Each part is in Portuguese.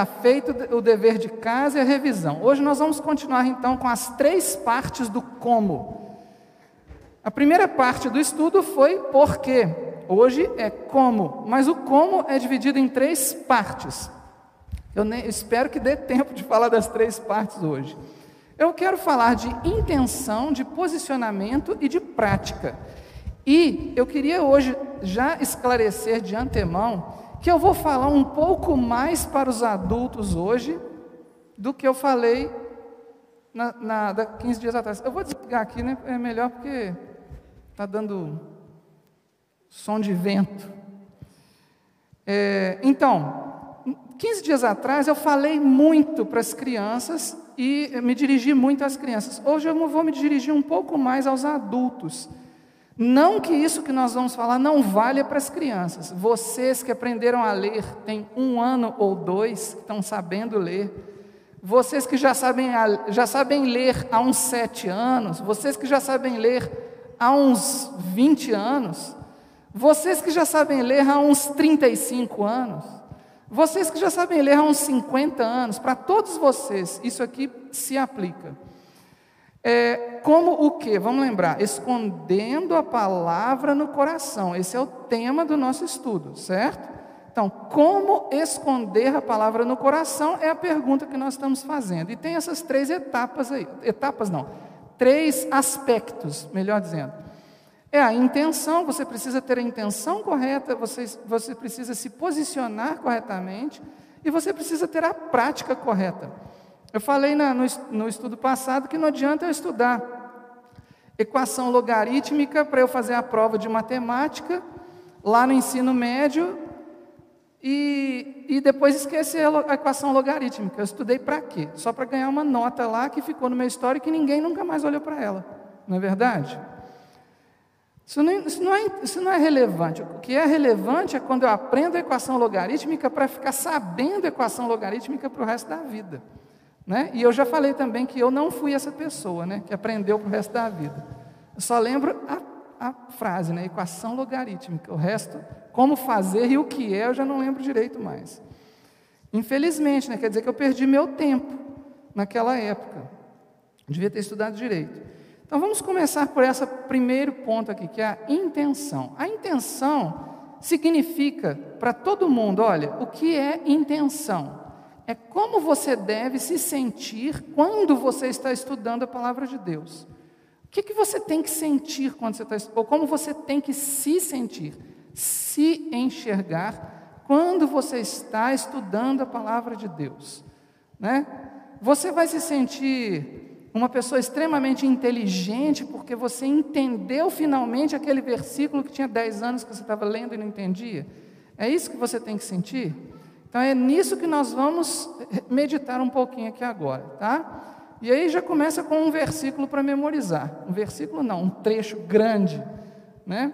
tá aí, tá feito o dever de casa e a revisão. Hoje nós vamos continuar então com as três partes do como. A primeira parte do estudo foi por quê. Hoje é como, mas o como é dividido em três partes. Eu nem, espero que dê tempo de falar das três partes hoje. Eu quero falar de intenção, de posicionamento e de prática. E eu queria hoje já esclarecer de antemão que eu vou falar um pouco mais para os adultos hoje do que eu falei na, na, 15 dias atrás. Eu vou desligar aqui, né? É melhor porque está dando som de vento. É, então, 15 dias atrás eu falei muito para as crianças e me dirigi muito às crianças. Hoje eu vou me dirigir um pouco mais aos adultos. Não que isso que nós vamos falar não valha para as crianças. Vocês que aprenderam a ler, têm um ano ou dois, que estão sabendo ler. Vocês que já sabem, já sabem ler há uns sete anos. Vocês que já sabem ler há uns 20 anos. Vocês que já sabem ler há uns 35 anos. Vocês que já sabem ler há uns 50 anos. Para todos vocês, isso aqui se aplica. É, como o que? Vamos lembrar, escondendo a palavra no coração. Esse é o tema do nosso estudo, certo? Então, como esconder a palavra no coração é a pergunta que nós estamos fazendo. E tem essas três etapas aí. Etapas não, três aspectos, melhor dizendo. É a intenção, você precisa ter a intenção correta, você, você precisa se posicionar corretamente e você precisa ter a prática correta. Eu falei na, no, no estudo passado que não adianta eu estudar equação logarítmica para eu fazer a prova de matemática lá no ensino médio e, e depois esquecer a equação logarítmica. Eu estudei para quê? Só para ganhar uma nota lá que ficou no meu histórico e ninguém nunca mais olhou para ela. Não é verdade? Isso não, isso, não é, isso não é relevante. O que é relevante é quando eu aprendo a equação logarítmica para ficar sabendo a equação logarítmica para o resto da vida. Né? E eu já falei também que eu não fui essa pessoa né, que aprendeu para o resto da vida. Eu só lembro a, a frase, né, equação logarítmica. O resto, como fazer e o que é, eu já não lembro direito mais. Infelizmente, né, quer dizer que eu perdi meu tempo naquela época. devia ter estudado direito. Então vamos começar por esse primeiro ponto aqui, que é a intenção. A intenção significa para todo mundo, olha, o que é intenção? É como você deve se sentir quando você está estudando a palavra de Deus. O que, que você tem que sentir quando você está ou como você tem que se sentir, se enxergar quando você está estudando a palavra de Deus, né? Você vai se sentir uma pessoa extremamente inteligente porque você entendeu finalmente aquele versículo que tinha 10 anos que você estava lendo e não entendia. É isso que você tem que sentir? Então é nisso que nós vamos meditar um pouquinho aqui agora, tá? E aí já começa com um versículo para memorizar. Um versículo não, um trecho grande, né?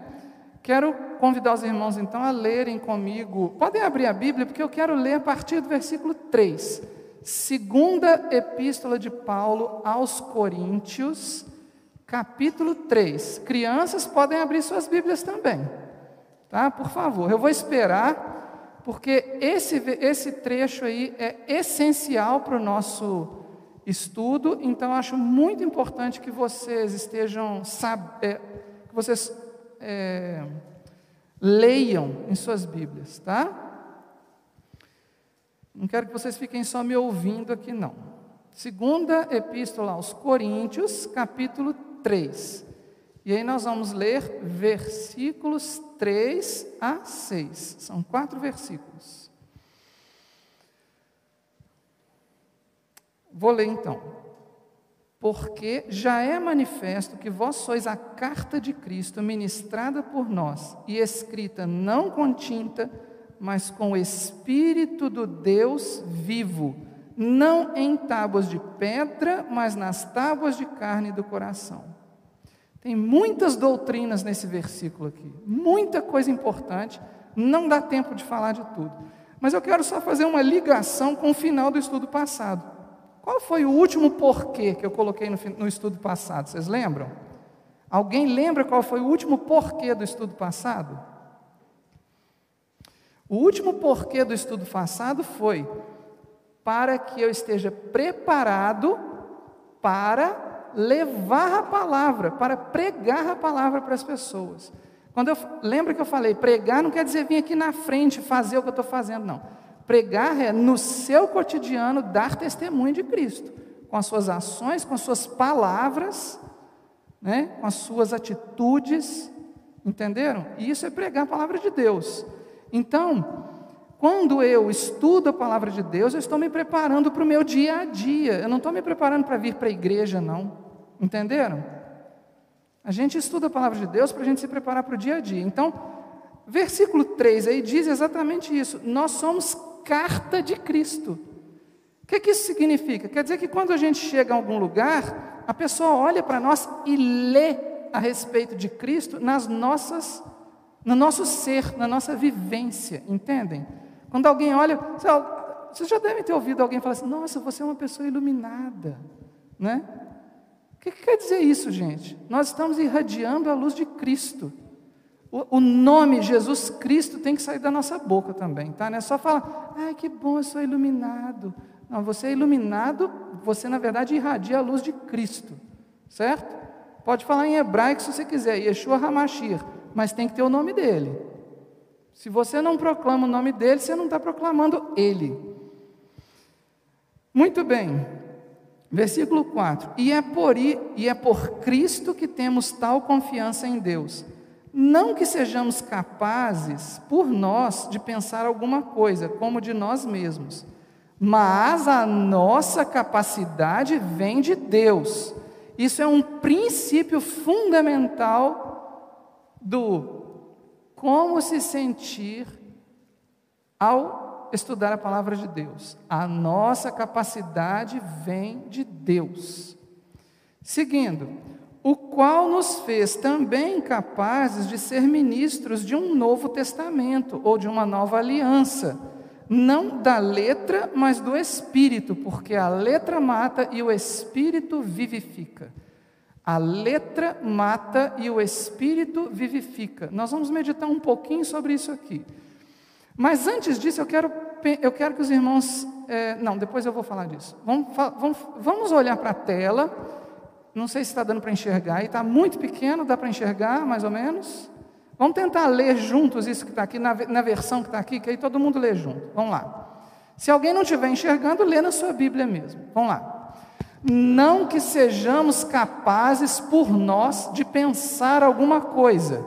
Quero convidar os irmãos então a lerem comigo. Podem abrir a Bíblia, porque eu quero ler a partir do versículo 3. Segunda Epístola de Paulo aos Coríntios, capítulo 3. Crianças podem abrir suas Bíblias também. Tá? Por favor. Eu vou esperar porque esse, esse trecho aí é essencial para o nosso estudo, então acho muito importante que vocês estejam, é, que vocês é, leiam em suas Bíblias, tá? Não quero que vocês fiquem só me ouvindo aqui, não. Segunda Epístola aos Coríntios, capítulo 3. E aí nós vamos ler versículos 3 a 6. São quatro versículos. Vou ler então. Porque já é manifesto que vós sois a carta de Cristo ministrada por nós e escrita não com tinta, mas com o Espírito do Deus vivo, não em tábuas de pedra, mas nas tábuas de carne do coração. Tem muitas doutrinas nesse versículo aqui, muita coisa importante, não dá tempo de falar de tudo. Mas eu quero só fazer uma ligação com o final do estudo passado. Qual foi o último porquê que eu coloquei no, no estudo passado? Vocês lembram? Alguém lembra qual foi o último porquê do estudo passado? O último porquê do estudo passado foi para que eu esteja preparado para levar a palavra, para pregar a palavra para as pessoas. Quando eu lembra que eu falei, pregar não quer dizer vir aqui na frente fazer o que eu estou fazendo, não. Pregar é no seu cotidiano dar testemunho de Cristo, com as suas ações, com as suas palavras, né, com as suas atitudes, entenderam? E isso é pregar a palavra de Deus. Então, quando eu estudo a palavra de Deus, eu estou me preparando para o meu dia a dia. Eu não estou me preparando para vir para a igreja, não. Entenderam? A gente estuda a palavra de Deus para a gente se preparar para o dia a dia. Então, versículo 3 aí diz exatamente isso. Nós somos carta de Cristo. O que, que isso significa? Quer dizer que quando a gente chega a algum lugar, a pessoa olha para nós e lê a respeito de Cristo nas nossas, no nosso ser, na nossa vivência, entendem? Quando alguém olha, vocês já devem ter ouvido alguém falar assim: Nossa, você é uma pessoa iluminada, né? O que, que quer dizer isso, gente? Nós estamos irradiando a luz de Cristo. O, o, nome Jesus Cristo tem que sair da nossa boca também, tá? Não é só falar, ai que bom, eu sou iluminado. Não, você é iluminado, você na verdade irradia a luz de Cristo, certo? Pode falar em hebraico se você quiser, Yeshua Hamashir, mas tem que ter o nome dele. Se você não proclama o nome dele, você não está proclamando ele. Muito bem, versículo 4: e é, por, e é por Cristo que temos tal confiança em Deus. Não que sejamos capazes, por nós, de pensar alguma coisa, como de nós mesmos, mas a nossa capacidade vem de Deus. Isso é um princípio fundamental do como se sentir ao estudar a palavra de Deus. A nossa capacidade vem de Deus. Seguindo, o qual nos fez também capazes de ser ministros de um novo testamento ou de uma nova aliança, não da letra, mas do espírito, porque a letra mata e o espírito vivifica. A letra mata e o espírito vivifica. Nós vamos meditar um pouquinho sobre isso aqui. Mas antes disso, eu quero, eu quero que os irmãos. É, não, depois eu vou falar disso. Vamos, vamos, vamos olhar para a tela. Não sei se está dando para enxergar. Está muito pequeno, dá para enxergar mais ou menos? Vamos tentar ler juntos isso que está aqui, na, na versão que está aqui, que aí todo mundo lê junto. Vamos lá. Se alguém não estiver enxergando, lê na sua Bíblia mesmo. Vamos lá. Não que sejamos capazes por nós de pensar alguma coisa,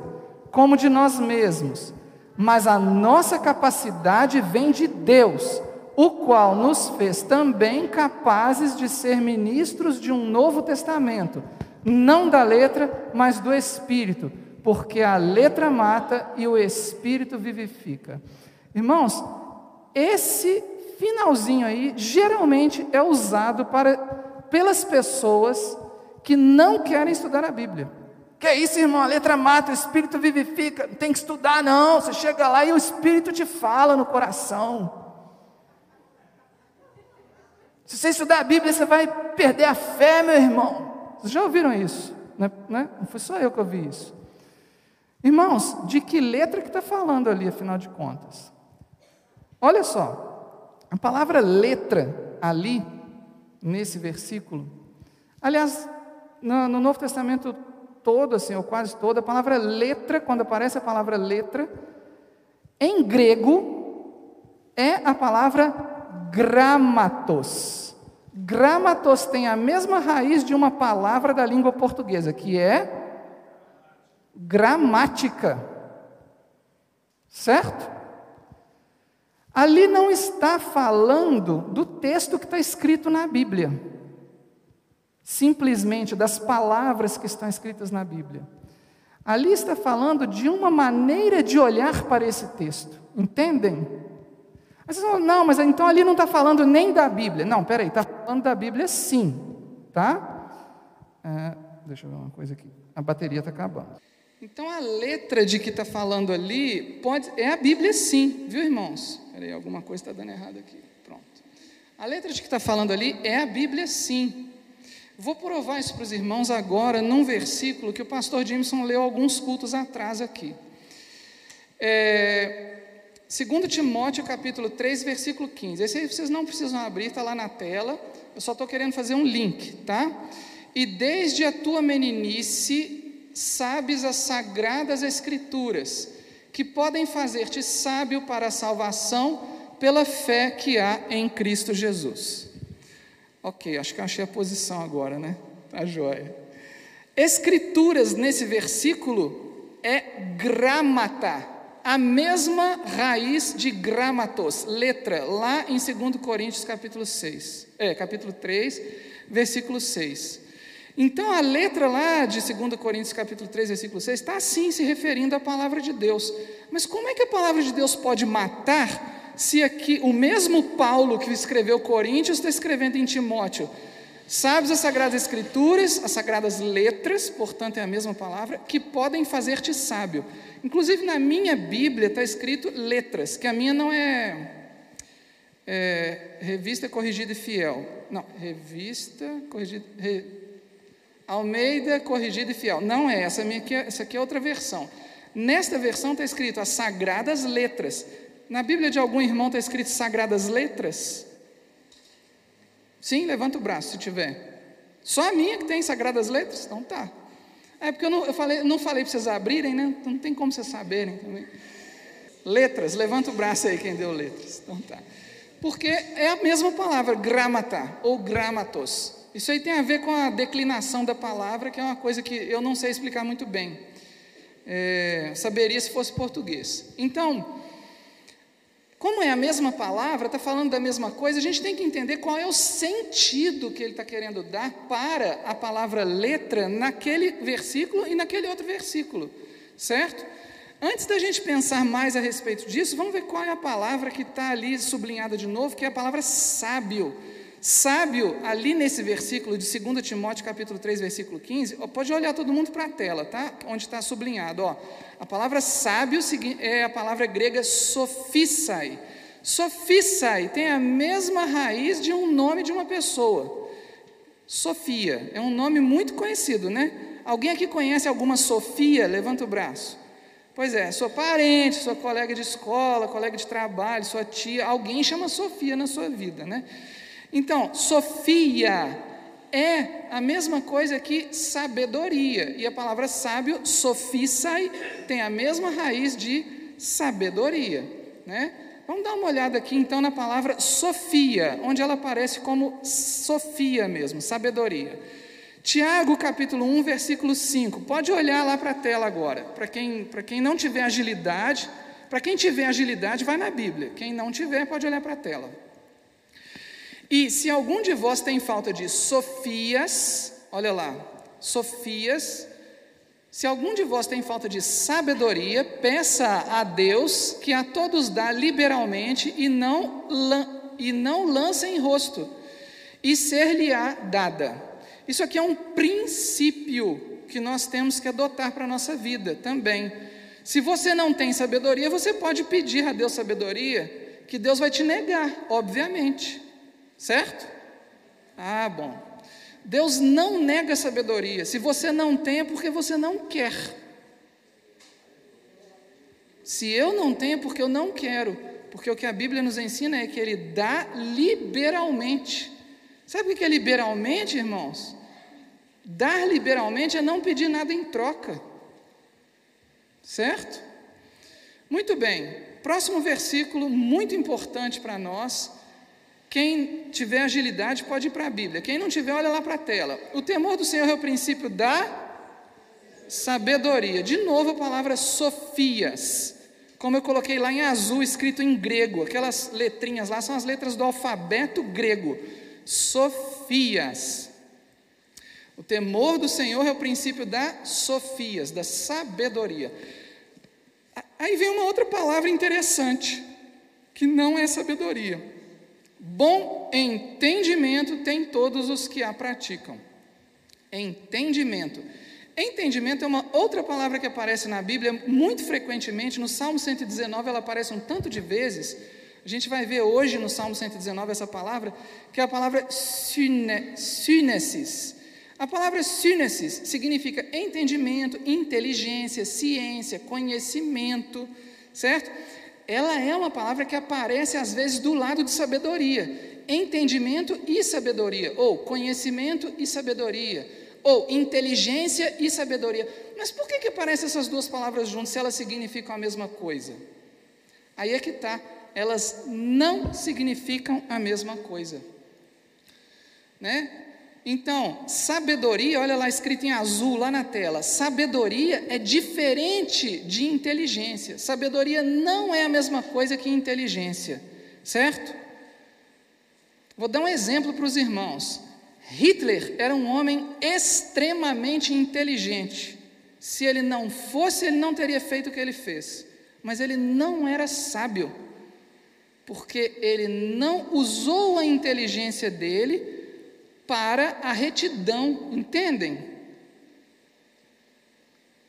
como de nós mesmos, mas a nossa capacidade vem de Deus, o qual nos fez também capazes de ser ministros de um novo testamento, não da letra, mas do Espírito, porque a letra mata e o Espírito vivifica. Irmãos, esse finalzinho aí geralmente é usado para pelas pessoas que não querem estudar a Bíblia. Que é isso, irmão? A letra mata, o Espírito vivifica. Não tem que estudar, não. Você chega lá e o Espírito te fala no coração. Se você estudar a Bíblia, você vai perder a fé, meu irmão. Vocês já ouviram isso? Não, né? não foi só eu que ouvi isso. Irmãos, de que letra que está falando ali, afinal de contas? Olha só, a palavra letra ali nesse versículo. Aliás, no Novo Testamento todo, assim, ou quase todo, a palavra letra, quando aparece a palavra letra, em grego, é a palavra gramatos. Gramatos tem a mesma raiz de uma palavra da língua portuguesa, que é gramática. Certo? Ali não está falando do texto que está escrito na Bíblia, simplesmente das palavras que estão escritas na Bíblia. Ali está falando de uma maneira de olhar para esse texto, entendem? Mas vocês falam, não, mas então ali não está falando nem da Bíblia. Não, peraí, está falando da Bíblia sim, tá? É, deixa eu ver uma coisa aqui. A bateria está acabando. Então a letra de que está falando ali pode, é a Bíblia sim, viu irmãos? Peraí, alguma coisa está dando errado aqui. Pronto. A letra de que está falando ali é a Bíblia sim. Vou provar isso para os irmãos agora num versículo que o pastor Jameson leu alguns cultos atrás aqui. É, 2 Timóteo capítulo 3, versículo 15. Esse aí vocês não precisam abrir, está lá na tela. Eu só estou querendo fazer um link, tá? E desde a tua meninice sabes as sagradas escrituras, que podem fazer-te sábio para a salvação pela fé que há em Cristo Jesus. Ok, acho que achei a posição agora, né? Tá joia. Escrituras nesse versículo é gramata a mesma raiz de gramatos, letra, lá em 2 Coríntios capítulo 6, é, capítulo 3, versículo 6. Então a letra lá de 2 Coríntios capítulo 3, versículo 6, está assim se referindo à palavra de Deus. Mas como é que a palavra de Deus pode matar se aqui o mesmo Paulo que escreveu Coríntios está escrevendo em Timóteo? Sabes as sagradas escrituras, as sagradas letras, portanto é a mesma palavra, que podem fazer-te sábio. Inclusive na minha Bíblia está escrito letras, que a minha não é, é revista corrigida e fiel. Não, revista corrigida. Re, Almeida corrigida e fiel. Não é essa, minha aqui, é, essa aqui é outra versão. Nesta versão está escrito as sagradas letras. Na Bíblia de algum irmão está escrito sagradas letras? Sim, levanta o braço se tiver. Só a minha que tem sagradas letras? Então tá. É porque eu não, eu falei, não falei para vocês abrirem, né? Então não tem como vocês saberem também. Letras, levanta o braço aí quem deu letras. Então tá. Porque é a mesma palavra, gramata ou gramatos. Isso aí tem a ver com a declinação da palavra, que é uma coisa que eu não sei explicar muito bem. É, saberia se fosse português. Então, como é a mesma palavra, está falando da mesma coisa, a gente tem que entender qual é o sentido que ele está querendo dar para a palavra letra naquele versículo e naquele outro versículo, certo? Antes da gente pensar mais a respeito disso, vamos ver qual é a palavra que está ali sublinhada de novo, que é a palavra sábio. Sábio, ali nesse versículo de 2 Timóteo capítulo 3, versículo 15, pode olhar todo mundo para a tela, tá? Onde está sublinhado, ó. A palavra sábio é a palavra grega sofisai. Sofisai tem a mesma raiz de um nome de uma pessoa. Sofia, é um nome muito conhecido, né? Alguém aqui conhece alguma Sofia? Levanta o braço. Pois é, sua parente, sua colega de escola, colega de trabalho, sua tia, alguém chama Sofia na sua vida, né? Então, Sofia é a mesma coisa que sabedoria. E a palavra sábio, sofisai, tem a mesma raiz de sabedoria. Né? Vamos dar uma olhada aqui então na palavra Sofia, onde ela aparece como Sofia mesmo, sabedoria. Tiago capítulo 1, versículo 5. Pode olhar lá para a tela agora. Para quem, quem não tiver agilidade, para quem tiver agilidade, vai na Bíblia. Quem não tiver, pode olhar para a tela. E se algum de vós tem falta de Sofias, olha lá, Sofias, se algum de vós tem falta de sabedoria, peça a Deus que a todos dá liberalmente e não, e não lance em rosto, e ser-lhe-á dada. Isso aqui é um princípio que nós temos que adotar para a nossa vida também. Se você não tem sabedoria, você pode pedir a Deus sabedoria, que Deus vai te negar, obviamente. Certo? Ah, bom. Deus não nega sabedoria. Se você não tem, é porque você não quer. Se eu não tenho, é porque eu não quero. Porque o que a Bíblia nos ensina é que Ele dá liberalmente. Sabe o que é liberalmente, irmãos? Dar liberalmente é não pedir nada em troca. Certo? Muito bem. Próximo versículo, muito importante para nós quem tiver agilidade pode ir para a Bíblia. Quem não tiver, olha lá para a tela. O temor do Senhor é o princípio da sabedoria. De novo a palavra Sofias. Como eu coloquei lá em azul, escrito em grego. Aquelas letrinhas lá são as letras do alfabeto grego. Sofias. O temor do Senhor é o princípio da Sofias, da sabedoria. Aí vem uma outra palavra interessante, que não é sabedoria. Bom entendimento tem todos os que a praticam. Entendimento. Entendimento é uma outra palavra que aparece na Bíblia muito frequentemente. No Salmo 119 ela aparece um tanto de vezes. A gente vai ver hoje no Salmo 119 essa palavra, que é a palavra synesis. A palavra synesis significa entendimento, inteligência, ciência, conhecimento, certo? Ela é uma palavra que aparece às vezes do lado de sabedoria, entendimento e sabedoria, ou conhecimento e sabedoria, ou inteligência e sabedoria. Mas por que, que aparecem essas duas palavras juntas se elas significam a mesma coisa? Aí é que está, elas não significam a mesma coisa. Né? Então, sabedoria, olha lá escrito em azul lá na tela. Sabedoria é diferente de inteligência. Sabedoria não é a mesma coisa que inteligência, certo? Vou dar um exemplo para os irmãos. Hitler era um homem extremamente inteligente. Se ele não fosse, ele não teria feito o que ele fez. Mas ele não era sábio, porque ele não usou a inteligência dele para a retidão, entendem?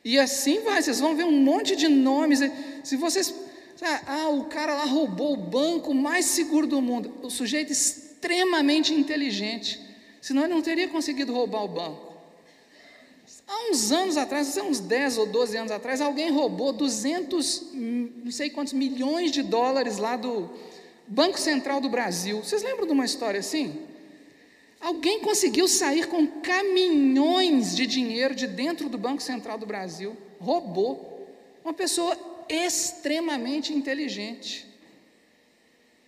E assim vai, vocês vão ver um monte de nomes. Se vocês. Ah, o cara lá roubou o banco mais seguro do mundo. O sujeito extremamente inteligente. Senão ele não teria conseguido roubar o banco. Há uns anos atrás, uns 10 ou 12 anos atrás, alguém roubou 200, não sei quantos milhões de dólares lá do Banco Central do Brasil. Vocês lembram de uma história assim? Alguém conseguiu sair com caminhões de dinheiro de dentro do Banco Central do Brasil, roubou. Uma pessoa extremamente inteligente,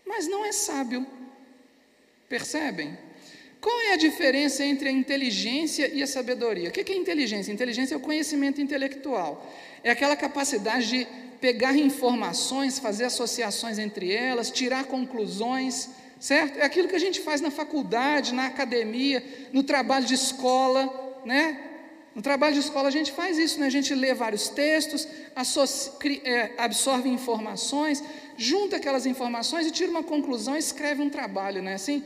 mas não é sábio. Percebem? Qual é a diferença entre a inteligência e a sabedoria? O que é inteligência? Inteligência é o conhecimento intelectual, é aquela capacidade de pegar informações, fazer associações entre elas, tirar conclusões certo? É aquilo que a gente faz na faculdade, na academia, no trabalho de escola, né? No trabalho de escola a gente faz isso, né? A gente lê vários textos, é, absorve informações, junta aquelas informações e tira uma conclusão e escreve um trabalho, né? Assim,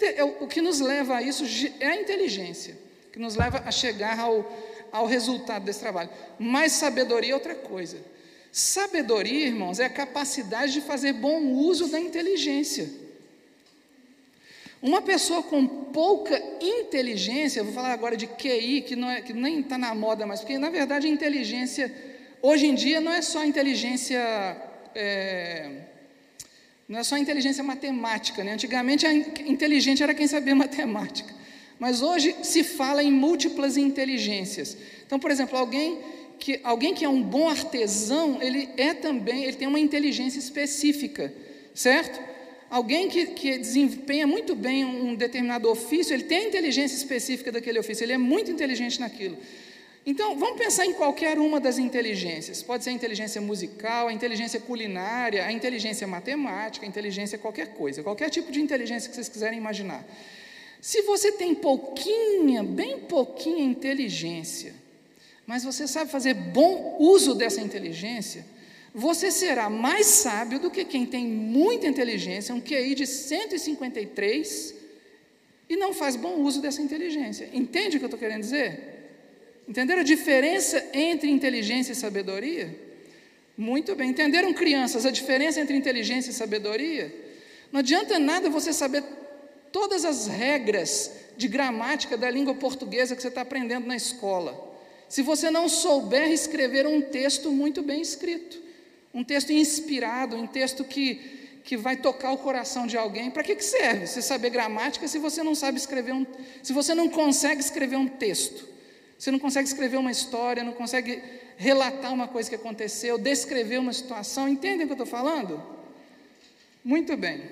é, é o que nos leva a isso é a inteligência, que nos leva a chegar ao, ao resultado desse trabalho. Mas sabedoria é outra coisa. Sabedoria, irmãos, é a capacidade de fazer bom uso da inteligência. Uma pessoa com pouca inteligência, vou falar agora de QI, que, não é, que nem está na moda mais, porque na verdade a inteligência, hoje em dia, não é só inteligência. É, não é só inteligência matemática, né? Antigamente a inteligente era quem sabia matemática. Mas hoje se fala em múltiplas inteligências. Então, por exemplo, alguém que, alguém que é um bom artesão, ele é também, ele tem uma inteligência específica, certo? Alguém que, que desempenha muito bem um determinado ofício, ele tem a inteligência específica daquele ofício, ele é muito inteligente naquilo. Então, vamos pensar em qualquer uma das inteligências. Pode ser a inteligência musical, a inteligência culinária, a inteligência matemática, a inteligência qualquer coisa, qualquer tipo de inteligência que vocês quiserem imaginar. Se você tem pouquinha, bem pouquinha inteligência, mas você sabe fazer bom uso dessa inteligência, você será mais sábio do que quem tem muita inteligência, um QI de 153, e não faz bom uso dessa inteligência. Entende o que eu estou querendo dizer? Entenderam a diferença entre inteligência e sabedoria? Muito bem. Entenderam, crianças, a diferença entre inteligência e sabedoria? Não adianta nada você saber todas as regras de gramática da língua portuguesa que você está aprendendo na escola, se você não souber escrever um texto muito bem escrito. Um texto inspirado, um texto que, que vai tocar o coração de alguém. Para que, que serve você saber gramática se você não sabe escrever um. Se você não consegue escrever um texto? Você não consegue escrever uma história, não consegue relatar uma coisa que aconteceu, descrever uma situação. Entendem o que eu estou falando? Muito bem.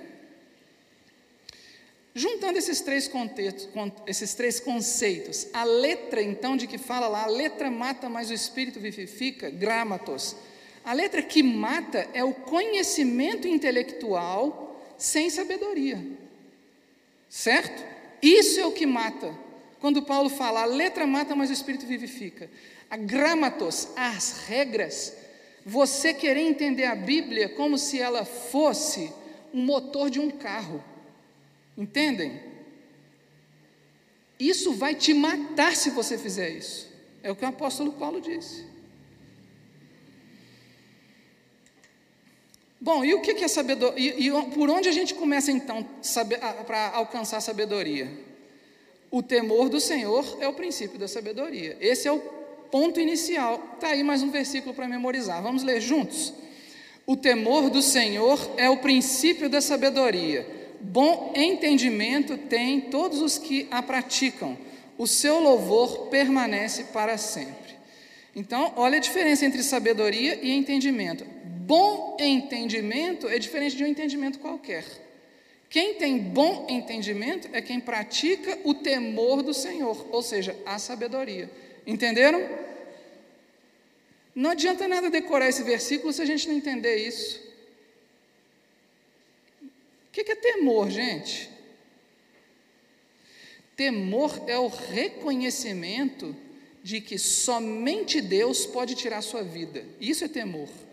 Juntando esses três, contextos, esses três conceitos, a letra, então, de que fala lá, a letra mata, mas o espírito vivifica, gramatos, a letra que mata é o conhecimento intelectual sem sabedoria. Certo? Isso é o que mata. Quando Paulo fala, a letra mata, mas o espírito vivifica. A gramatos, as regras, você querer entender a Bíblia como se ela fosse um motor de um carro. Entendem? Isso vai te matar se você fizer isso. É o que o apóstolo Paulo disse. Bom, e o que é sabedoria? E, e por onde a gente começa então para alcançar sabedoria? O temor do Senhor é o princípio da sabedoria. Esse é o ponto inicial. Está aí mais um versículo para memorizar. Vamos ler juntos? O temor do Senhor é o princípio da sabedoria. Bom entendimento tem todos os que a praticam. O seu louvor permanece para sempre. Então, olha a diferença entre sabedoria e entendimento. Bom entendimento é diferente de um entendimento qualquer. Quem tem bom entendimento é quem pratica o temor do Senhor, ou seja, a sabedoria. Entenderam? Não adianta nada decorar esse versículo se a gente não entender isso. O que é temor, gente? Temor é o reconhecimento de que somente Deus pode tirar a sua vida. Isso é temor.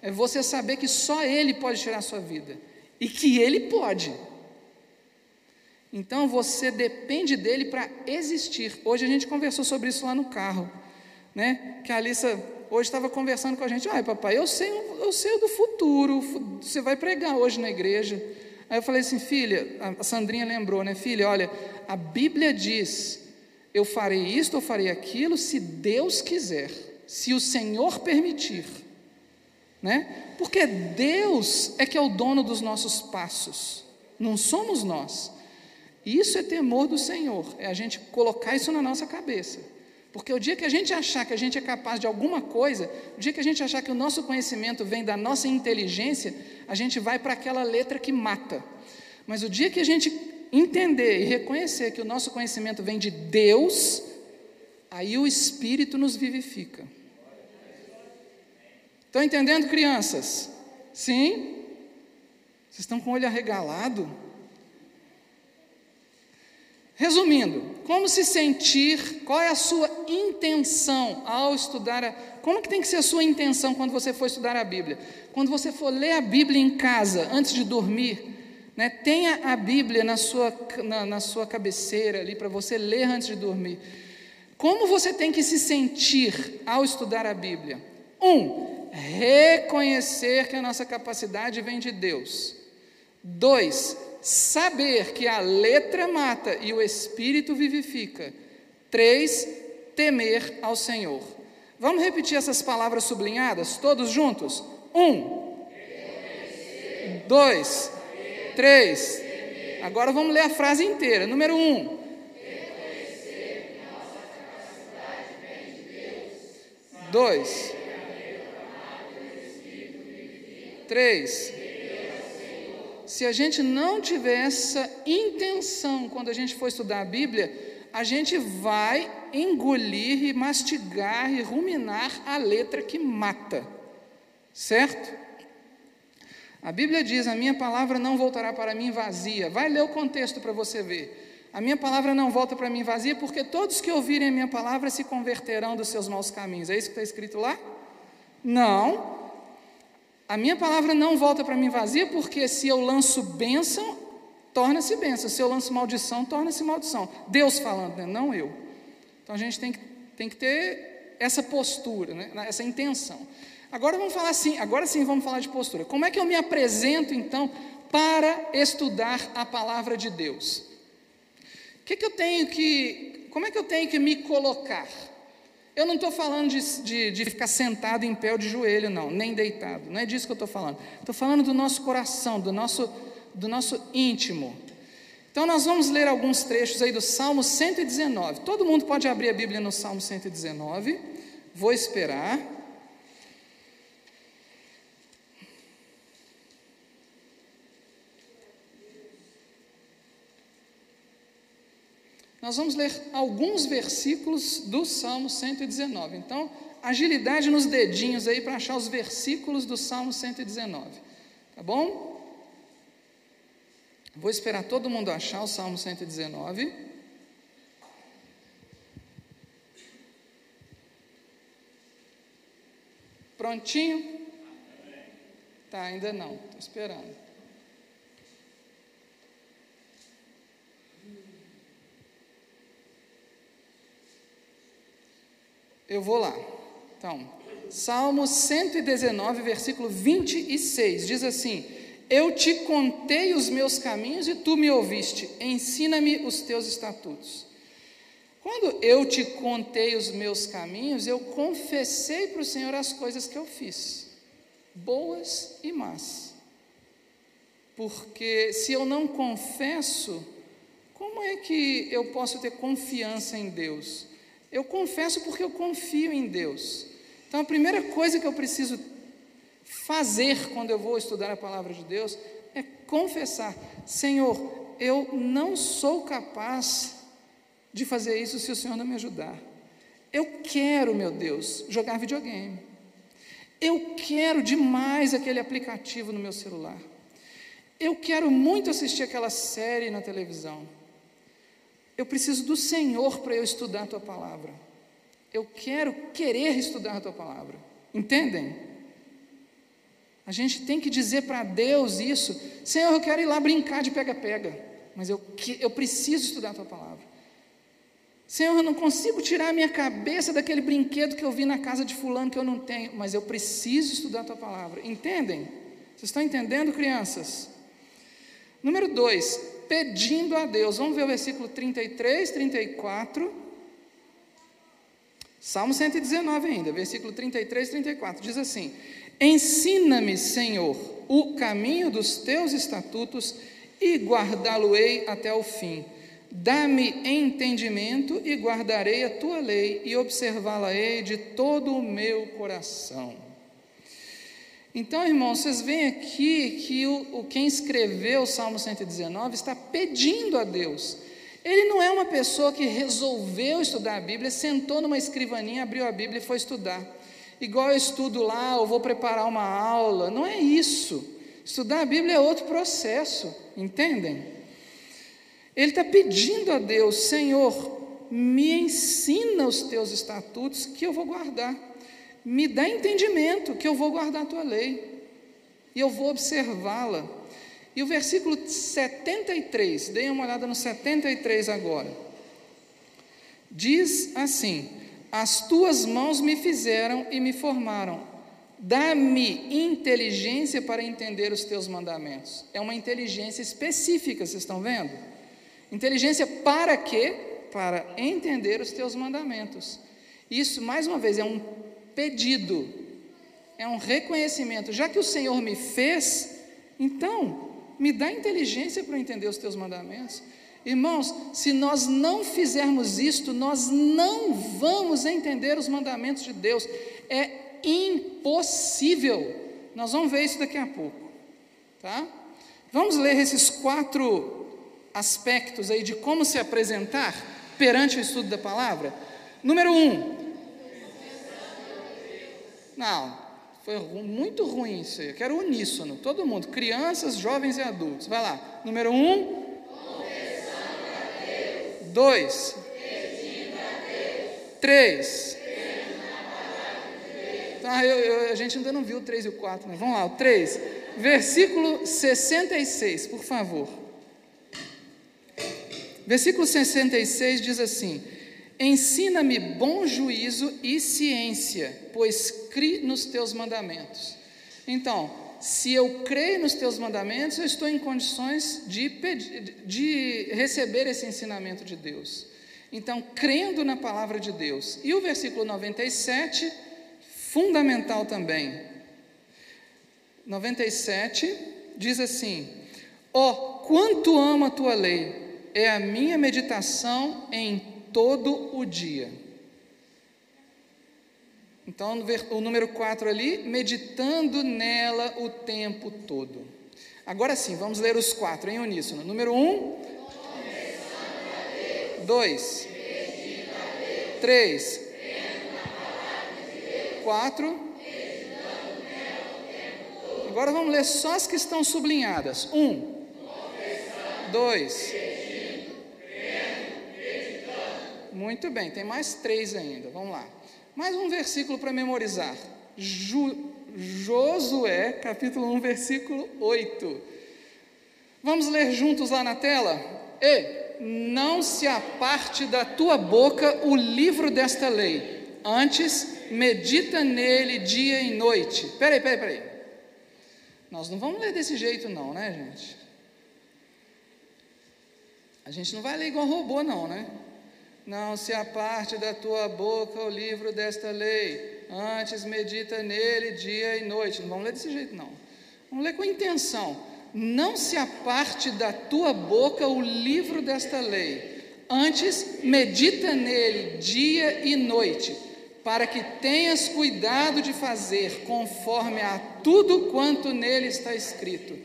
É você saber que só Ele pode tirar a sua vida e que Ele pode. Então você depende dele para existir. Hoje a gente conversou sobre isso lá no carro, né? Que a Alissa hoje estava conversando com a gente. Ai, papai, eu sei, eu sei do futuro. Você vai pregar hoje na igreja. Aí eu falei assim, filha, a Sandrinha lembrou, né? Filha, olha, a Bíblia diz: eu farei isto, eu farei aquilo, se Deus quiser, se o Senhor permitir né? Porque Deus é que é o dono dos nossos passos, não somos nós. Isso é temor do Senhor, é a gente colocar isso na nossa cabeça. Porque o dia que a gente achar que a gente é capaz de alguma coisa, o dia que a gente achar que o nosso conhecimento vem da nossa inteligência, a gente vai para aquela letra que mata. Mas o dia que a gente entender e reconhecer que o nosso conhecimento vem de Deus, aí o Espírito nos vivifica. Estão entendendo, crianças? Sim? Vocês estão com o olho arregalado? Resumindo, como se sentir, qual é a sua intenção ao estudar a, como que tem que ser a sua intenção quando você for estudar a Bíblia? Quando você for ler a Bíblia em casa, antes de dormir, né, tenha a Bíblia na sua, na, na sua cabeceira ali para você ler antes de dormir. Como você tem que se sentir ao estudar a Bíblia? Um, reconhecer que a nossa capacidade vem de Deus. Dois, saber que a letra mata e o espírito vivifica. Três, temer ao Senhor. Vamos repetir essas palavras sublinhadas, todos juntos? Um, dois, três. Agora vamos ler a frase inteira. Número um. Dois. Três. Se a gente não tiver essa intenção quando a gente for estudar a Bíblia, a gente vai engolir e mastigar e ruminar a letra que mata. Certo? A Bíblia diz: A minha palavra não voltará para mim vazia. Vai ler o contexto para você ver. A minha palavra não volta para mim vazia, porque todos que ouvirem a minha palavra se converterão dos seus maus caminhos. É isso que está escrito lá? Não. A minha palavra não volta para mim vazia, porque se eu lanço bênção, torna-se bênção. Se eu lanço maldição, torna-se maldição. Deus falando, né? não eu. Então a gente tem que, tem que ter essa postura, né? essa intenção. Agora vamos falar assim, agora sim vamos falar de postura. Como é que eu me apresento então para estudar a palavra de Deus? O que, que eu tenho que, como é que eu tenho que me colocar? Eu não estou falando de, de, de, ficar sentado em pé ou de joelho, não, nem deitado. Não é disso que eu estou falando. Estou falando do nosso coração, do nosso, do nosso íntimo. Então, nós vamos ler alguns trechos aí do Salmo 119. Todo mundo pode abrir a Bíblia no Salmo 119. Vou esperar. Nós vamos ler alguns versículos do Salmo 119. Então, agilidade nos dedinhos aí para achar os versículos do Salmo 119. Tá bom? Vou esperar todo mundo achar o Salmo 119. Prontinho? Tá, ainda não, estou esperando. Eu vou lá. Então, Salmo 119, versículo 26, diz assim: Eu te contei os meus caminhos e tu me ouviste, ensina-me os teus estatutos. Quando eu te contei os meus caminhos, eu confessei para o Senhor as coisas que eu fiz. boas e más. Porque se eu não confesso, como é que eu posso ter confiança em Deus? Eu confesso porque eu confio em Deus. Então a primeira coisa que eu preciso fazer quando eu vou estudar a palavra de Deus é confessar: Senhor, eu não sou capaz de fazer isso se o Senhor não me ajudar. Eu quero, meu Deus, jogar videogame. Eu quero demais aquele aplicativo no meu celular. Eu quero muito assistir aquela série na televisão. Eu preciso do Senhor para eu estudar a tua palavra. Eu quero querer estudar a tua palavra. Entendem? A gente tem que dizer para Deus isso. Senhor, eu quero ir lá brincar de pega-pega, mas eu, eu preciso estudar a tua palavra. Senhor, eu não consigo tirar a minha cabeça daquele brinquedo que eu vi na casa de fulano que eu não tenho, mas eu preciso estudar a tua palavra. Entendem? Vocês estão entendendo, crianças? Número 2, pedindo a Deus. Vamos ver o versículo 33, 34. Salmo 119 ainda, versículo 33, 34. Diz assim: Ensina-me, Senhor, o caminho dos teus estatutos e guardá-lo-ei até o fim. Dá-me entendimento e guardarei a tua lei e observá-la-ei de todo o meu coração. Então, irmãos, vocês veem aqui que o, o, quem escreveu o Salmo 119 está pedindo a Deus. Ele não é uma pessoa que resolveu estudar a Bíblia, sentou numa escrivaninha, abriu a Bíblia e foi estudar. Igual eu estudo lá, ou vou preparar uma aula. Não é isso. Estudar a Bíblia é outro processo, entendem? Ele está pedindo a Deus, Senhor, me ensina os teus estatutos que eu vou guardar. Me dá entendimento que eu vou guardar a tua lei. E eu vou observá-la. E o versículo 73, deem uma olhada no 73 agora. Diz assim: As tuas mãos me fizeram e me formaram. Dá-me inteligência para entender os teus mandamentos. É uma inteligência específica, vocês estão vendo? Inteligência para quê? Para entender os teus mandamentos. Isso, mais uma vez, é um pedido, é um reconhecimento. Já que o Senhor me fez, então, me dá inteligência para entender os teus mandamentos. Irmãos, se nós não fizermos isto, nós não vamos entender os mandamentos de Deus. É impossível. Nós vamos ver isso daqui a pouco, tá? Vamos ler esses quatro aspectos aí de como se apresentar perante o estudo da palavra. Número um. Não, foi muito ruim isso aí. Eu quero uníssono, todo mundo, crianças, jovens e adultos. Vai lá. Número um. Dois. Três. Tá, eu, eu, a gente ainda não viu o 3 e o 4, né? Vamos lá, o 3. Versículo 66, por favor. Versículo 66 diz assim: Ensina-me bom juízo e ciência, pois crie nos teus mandamentos. Então, se eu creio nos teus mandamentos, eu estou em condições de, pedir, de receber esse ensinamento de Deus. Então, crendo na palavra de Deus. E o versículo 97, fundamental também. 97 diz assim: Ó, oh, quanto amo a tua lei! é a minha meditação em todo o dia. Então, o número 4 ali, meditando nela o tempo todo. Agora sim, vamos ler os quatro em uníssono. Número 1. Um, 2. 3. 4. Agora vamos ler só as que estão sublinhadas. 1. 2. Muito bem, tem mais três ainda. Vamos lá. Mais um versículo para memorizar. Ju, Josué, capítulo 1, versículo 8. Vamos ler juntos lá na tela? E não se aparte da tua boca o livro desta lei, antes medita nele dia e noite. Peraí, peraí, peraí. Nós não vamos ler desse jeito, não, né, gente? A gente não vai ler igual robô, não, né? Não se aparte da tua boca o livro desta lei. Antes medita nele dia e noite. Não vamos ler desse jeito, não. Vamos ler com intenção. Não se aparte da tua boca o livro desta lei. Antes medita nele dia e noite, para que tenhas cuidado de fazer conforme a tudo quanto nele está escrito.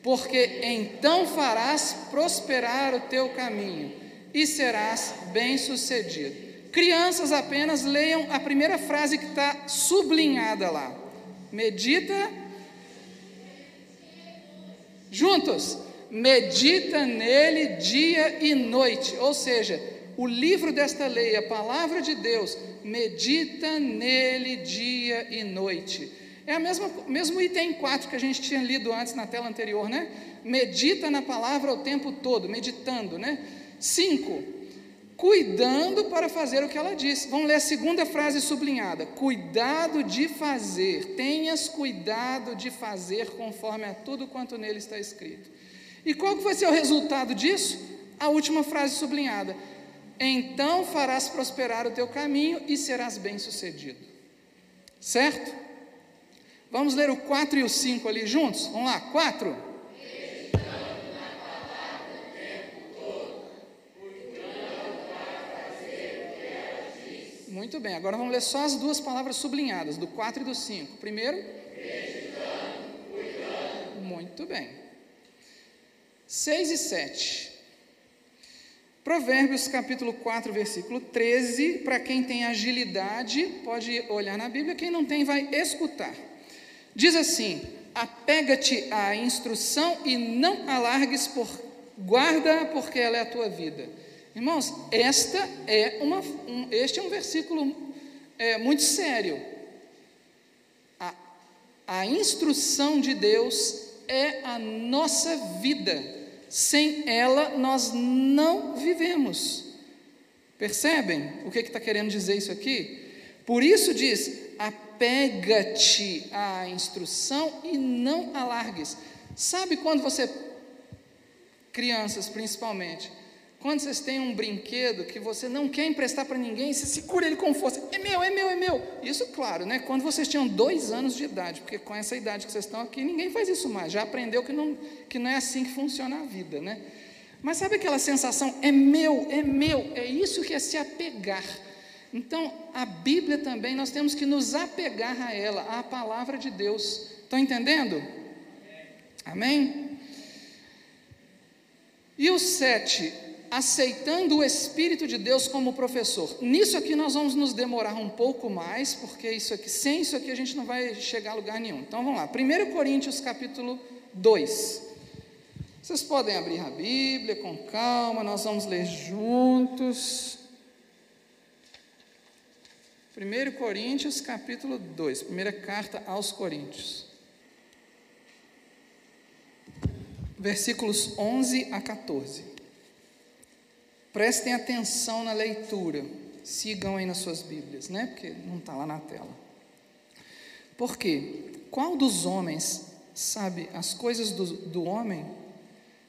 Porque então farás prosperar o teu caminho e serás bem-sucedido. Crianças apenas leiam a primeira frase que está sublinhada lá. Medita. Juntos. Medita nele dia e noite. Ou seja, o livro desta lei, a palavra de Deus, medita nele dia e noite. É o mesmo item 4 que a gente tinha lido antes na tela anterior, né? Medita na palavra o tempo todo, meditando, né? 5 cuidando para fazer o que ela disse. Vamos ler a segunda frase sublinhada: cuidado de fazer, tenhas cuidado de fazer conforme a tudo quanto nele está escrito. E qual que vai ser o resultado disso? A última frase sublinhada: então farás prosperar o teu caminho e serás bem-sucedido. Certo? Vamos ler o 4 e o 5 ali juntos? Vamos lá, 4. Muito bem, agora vamos ler só as duas palavras sublinhadas, do 4 e do 5. Primeiro. Muito bem. 6 e 7. Provérbios capítulo 4, versículo 13. Para quem tem agilidade, pode olhar na Bíblia, quem não tem, vai escutar. Diz assim: Apega-te à instrução e não alargues por guarda, porque ela é a tua vida. Irmãos, esta é uma, um, este é um versículo é, muito sério. A, a instrução de Deus é a nossa vida. Sem ela, nós não vivemos. Percebem o que está que querendo dizer isso aqui? Por isso diz: apega-te à instrução e não alargues. Sabe quando você, crianças principalmente, quando vocês têm um brinquedo que você não quer emprestar para ninguém, você segura ele com força. É meu, é meu, é meu. Isso, claro, né? Quando vocês tinham dois anos de idade, porque com essa idade que vocês estão aqui, ninguém faz isso mais. Já aprendeu que não, que não é assim que funciona a vida, né? Mas sabe aquela sensação? É meu, é meu. É isso que é se apegar. Então, a Bíblia também, nós temos que nos apegar a ela, à palavra de Deus. Estão entendendo? Amém? E o sete, aceitando o Espírito de Deus como professor. Nisso aqui nós vamos nos demorar um pouco mais, porque isso aqui, sem isso aqui a gente não vai chegar a lugar nenhum. Então vamos lá. 1 Coríntios capítulo 2. Vocês podem abrir a Bíblia com calma, nós vamos ler juntos. 1 Coríntios capítulo 2, primeira carta aos Coríntios. Versículos 11 a 14. Prestem atenção na leitura. Sigam aí nas suas Bíblias, né? Porque não está lá na tela. Por quê? Qual dos homens sabe as coisas do, do homem,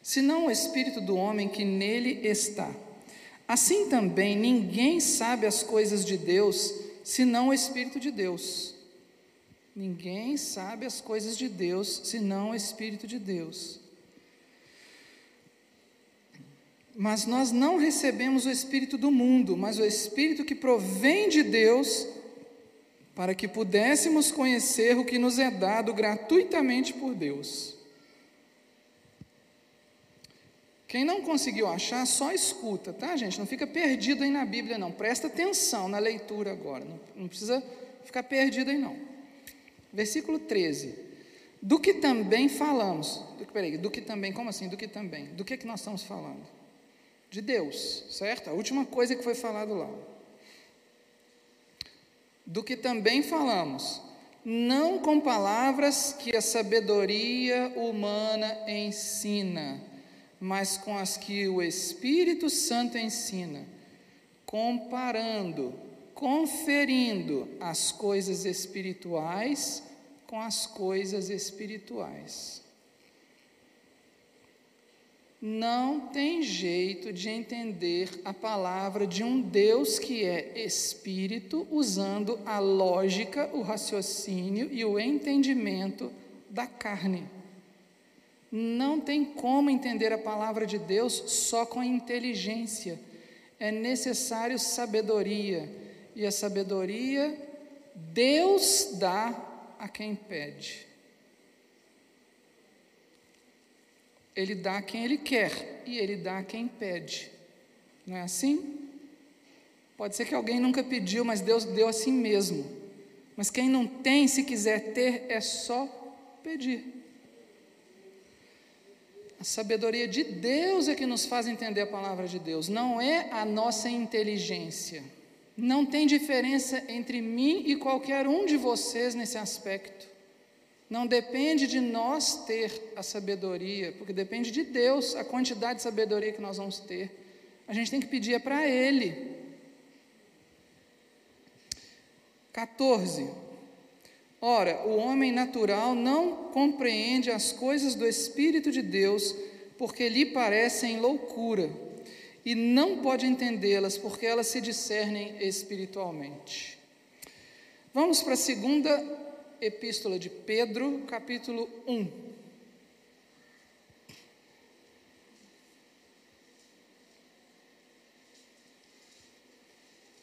senão o espírito do homem que nele está? Assim também ninguém sabe as coisas de Deus, senão o Espírito de Deus. Ninguém sabe as coisas de Deus, senão o Espírito de Deus. Mas nós não recebemos o Espírito do mundo, mas o Espírito que provém de Deus, para que pudéssemos conhecer o que nos é dado gratuitamente por Deus. Quem não conseguiu achar, só escuta, tá, gente? Não fica perdido aí na Bíblia, não. Presta atenção na leitura agora. Não, não precisa ficar perdido aí, não. Versículo 13. Do que também falamos. Do, peraí, do que também, como assim? Do que também? Do que, que nós estamos falando? De Deus, certo? A última coisa que foi falado lá. Do que também falamos, não com palavras que a sabedoria humana ensina, mas com as que o Espírito Santo ensina, comparando, conferindo as coisas espirituais com as coisas espirituais. Não tem jeito de entender a palavra de um Deus que é espírito, usando a lógica, o raciocínio e o entendimento da carne. Não tem como entender a palavra de Deus só com inteligência. É necessário sabedoria, e a sabedoria Deus dá a quem pede. Ele dá a quem ele quer e ele dá a quem pede. Não é assim? Pode ser que alguém nunca pediu, mas Deus deu assim mesmo. Mas quem não tem, se quiser ter, é só pedir. A sabedoria de Deus é que nos faz entender a palavra de Deus, não é a nossa inteligência. Não tem diferença entre mim e qualquer um de vocês nesse aspecto. Não depende de nós ter a sabedoria, porque depende de Deus a quantidade de sabedoria que nós vamos ter. A gente tem que pedir é para Ele. 14. Ora, o homem natural não compreende as coisas do Espírito de Deus, porque lhe parecem loucura, e não pode entendê-las, porque elas se discernem espiritualmente. Vamos para a segunda Epístola de Pedro, capítulo 1.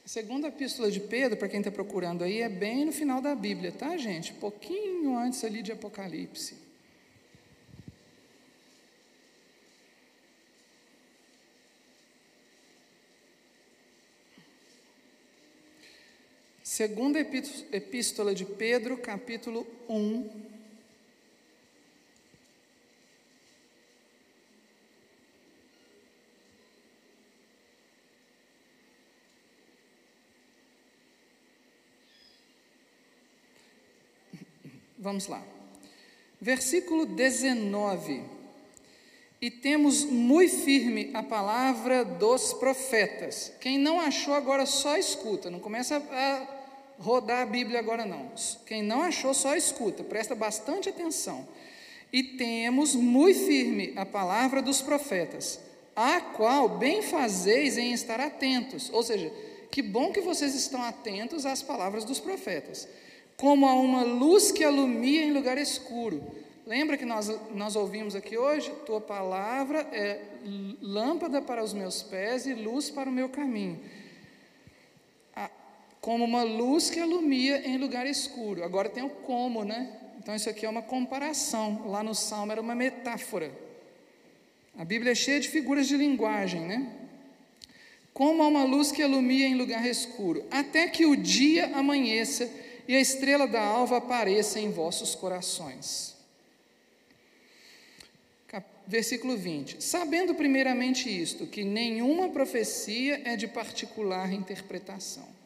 A segunda epístola de Pedro, para quem está procurando aí, é bem no final da Bíblia, tá, gente? Pouquinho antes ali de Apocalipse. Segunda Epístola de Pedro, capítulo 1. Vamos lá. Versículo 19. E temos muito firme a palavra dos profetas. Quem não achou agora só escuta, não começa a rodar a Bíblia agora não. Quem não achou, só escuta, presta bastante atenção. E temos muito firme a palavra dos profetas, a qual bem fazeis em estar atentos. Ou seja, que bom que vocês estão atentos às palavras dos profetas, como a uma luz que alumia em lugar escuro. Lembra que nós, nós ouvimos aqui hoje? Tua palavra é lâmpada para os meus pés e luz para o meu caminho como uma luz que alumia em lugar escuro. Agora tem o como, né? Então isso aqui é uma comparação. Lá no Salmo era uma metáfora. A Bíblia é cheia de figuras de linguagem, né? Como uma luz que alumia em lugar escuro, até que o dia amanheça e a estrela da alva apareça em vossos corações. Versículo 20: Sabendo primeiramente isto, que nenhuma profecia é de particular interpretação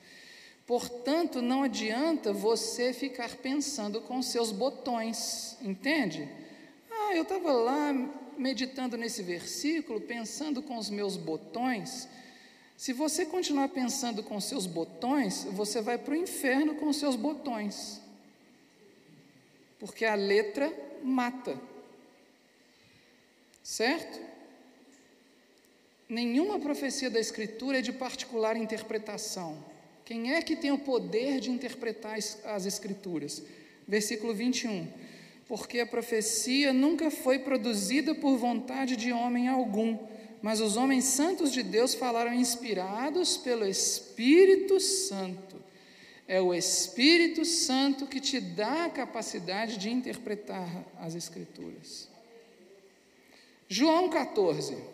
Portanto, não adianta você ficar pensando com seus botões, entende? Ah, eu estava lá meditando nesse versículo, pensando com os meus botões. Se você continuar pensando com seus botões, você vai para o inferno com os seus botões. Porque a letra mata. Certo? Nenhuma profecia da Escritura é de particular interpretação. Quem é que tem o poder de interpretar as Escrituras? Versículo 21. Porque a profecia nunca foi produzida por vontade de homem algum, mas os homens santos de Deus falaram inspirados pelo Espírito Santo. É o Espírito Santo que te dá a capacidade de interpretar as Escrituras. João 14.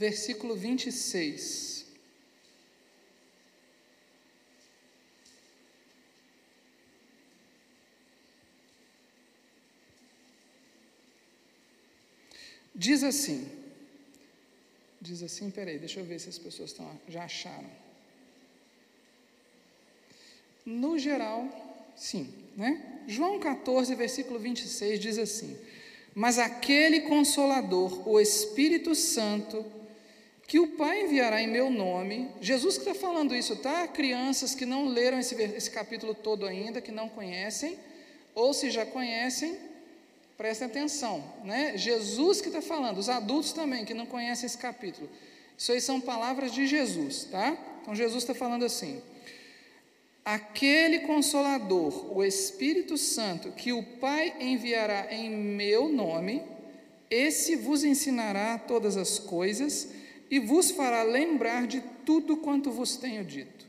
Versículo 26. Diz assim, diz assim, peraí, deixa eu ver se as pessoas já acharam. No geral, sim, né? João 14, versículo 26 diz assim: Mas aquele consolador, o Espírito Santo, que o Pai enviará em meu nome, Jesus que está falando isso, tá? Crianças que não leram esse, esse capítulo todo ainda, que não conhecem, ou se já conhecem, prestem atenção, né? Jesus que está falando, os adultos também que não conhecem esse capítulo. Isso aí são palavras de Jesus, tá? Então Jesus está falando assim: Aquele consolador, o Espírito Santo, que o Pai enviará em meu nome, esse vos ensinará todas as coisas e vos fará lembrar de tudo quanto vos tenho dito.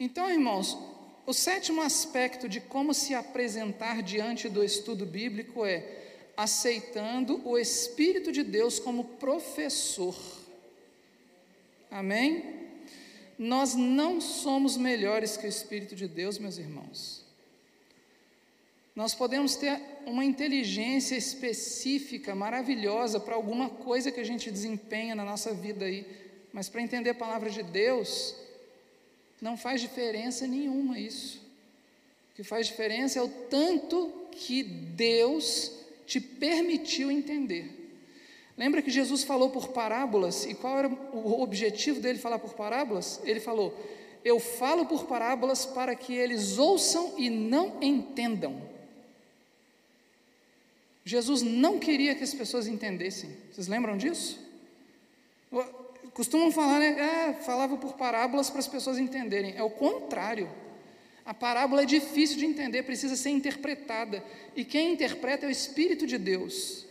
Então, irmãos, o sétimo aspecto de como se apresentar diante do estudo bíblico é aceitando o Espírito de Deus como professor. Amém? Nós não somos melhores que o Espírito de Deus, meus irmãos. Nós podemos ter uma inteligência específica, maravilhosa, para alguma coisa que a gente desempenha na nossa vida aí, mas para entender a palavra de Deus, não faz diferença nenhuma isso. O que faz diferença é o tanto que Deus te permitiu entender. Lembra que Jesus falou por parábolas? E qual era o objetivo dele falar por parábolas? Ele falou: Eu falo por parábolas para que eles ouçam e não entendam. Jesus não queria que as pessoas entendessem. Vocês lembram disso? Costumam falar, né? Ah, falava por parábolas para as pessoas entenderem. É o contrário. A parábola é difícil de entender, precisa ser interpretada. E quem interpreta é o Espírito de Deus.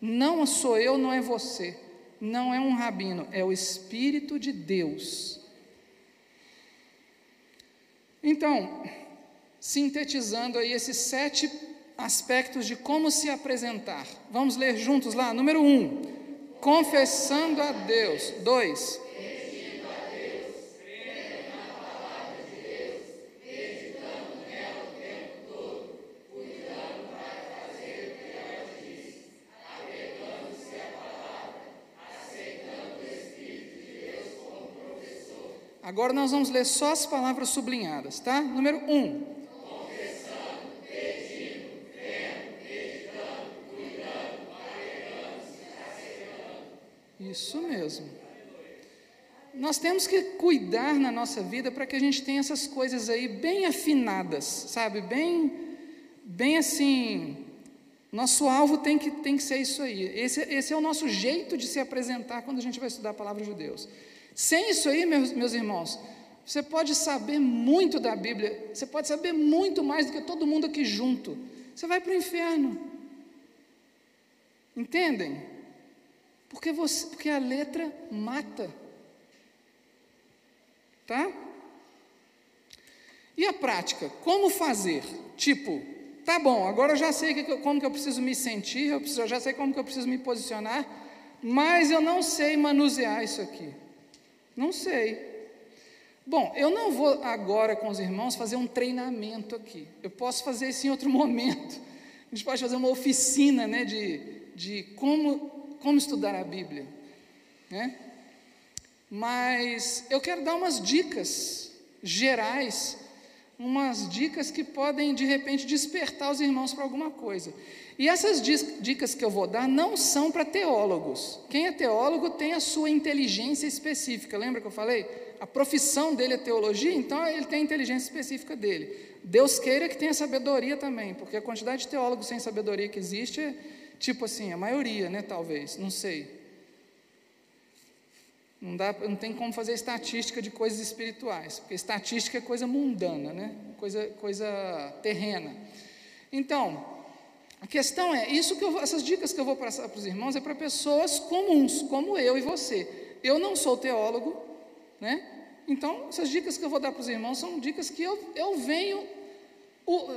Não sou eu, não é você. Não é um rabino, é o Espírito de Deus. Então, sintetizando aí esses sete aspectos de como se apresentar. Vamos ler juntos lá. Número um, confessando a Deus. Dois, Agora nós vamos ler só as palavras sublinhadas, tá? Número 1. Um. Isso mesmo. Nós temos que cuidar na nossa vida para que a gente tenha essas coisas aí bem afinadas, sabe? Bem, bem assim. Nosso alvo tem que, tem que ser isso aí. Esse, esse é o nosso jeito de se apresentar quando a gente vai estudar a palavra de Deus. Sem isso aí, meus, meus irmãos, você pode saber muito da Bíblia, você pode saber muito mais do que todo mundo aqui junto. Você vai para o inferno. Entendem? Porque, você, porque a letra mata. Tá? E a prática? Como fazer? Tipo, tá bom, agora eu já sei que, como que eu preciso me sentir, eu, preciso, eu já sei como que eu preciso me posicionar, mas eu não sei manusear isso aqui. Não sei. Bom, eu não vou agora com os irmãos fazer um treinamento aqui. Eu posso fazer isso em outro momento. A gente pode fazer uma oficina né, de, de como, como estudar a Bíblia. Né? Mas eu quero dar umas dicas gerais, umas dicas que podem de repente despertar os irmãos para alguma coisa. E essas dicas que eu vou dar não são para teólogos. Quem é teólogo tem a sua inteligência específica. Lembra que eu falei? A profissão dele é teologia, então ele tem a inteligência específica dele. Deus queira que tenha sabedoria também, porque a quantidade de teólogos sem sabedoria que existe é tipo assim, a maioria, né? Talvez, não sei. Não, dá, não tem como fazer estatística de coisas espirituais, porque estatística é coisa mundana, né? coisa, coisa terrena. Então, a questão é, isso que eu, essas dicas que eu vou passar para os irmãos é para pessoas comuns, como eu e você. Eu não sou teólogo, né? Então, essas dicas que eu vou dar para os irmãos são dicas que eu, eu venho,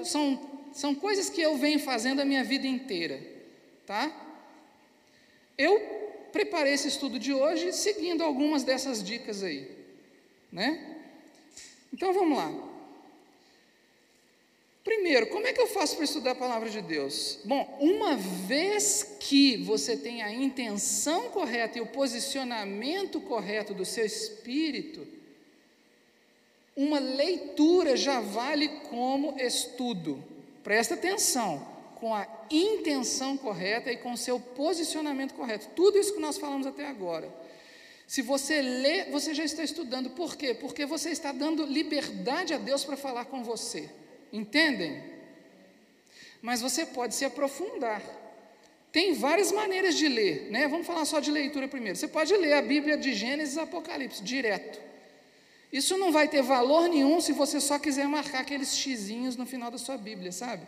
são, são coisas que eu venho fazendo a minha vida inteira, tá? Eu preparei esse estudo de hoje seguindo algumas dessas dicas aí, né? Então, vamos lá. Primeiro, como é que eu faço para estudar a palavra de Deus? Bom, uma vez que você tem a intenção correta e o posicionamento correto do seu espírito, uma leitura já vale como estudo. Presta atenção. Com a intenção correta e com o seu posicionamento correto. Tudo isso que nós falamos até agora. Se você lê, você já está estudando. Por quê? Porque você está dando liberdade a Deus para falar com você. Entendem? Mas você pode se aprofundar. Tem várias maneiras de ler, né? Vamos falar só de leitura primeiro. Você pode ler a Bíblia de Gênesis e Apocalipse direto. Isso não vai ter valor nenhum se você só quiser marcar aqueles xizinhos no final da sua Bíblia, sabe?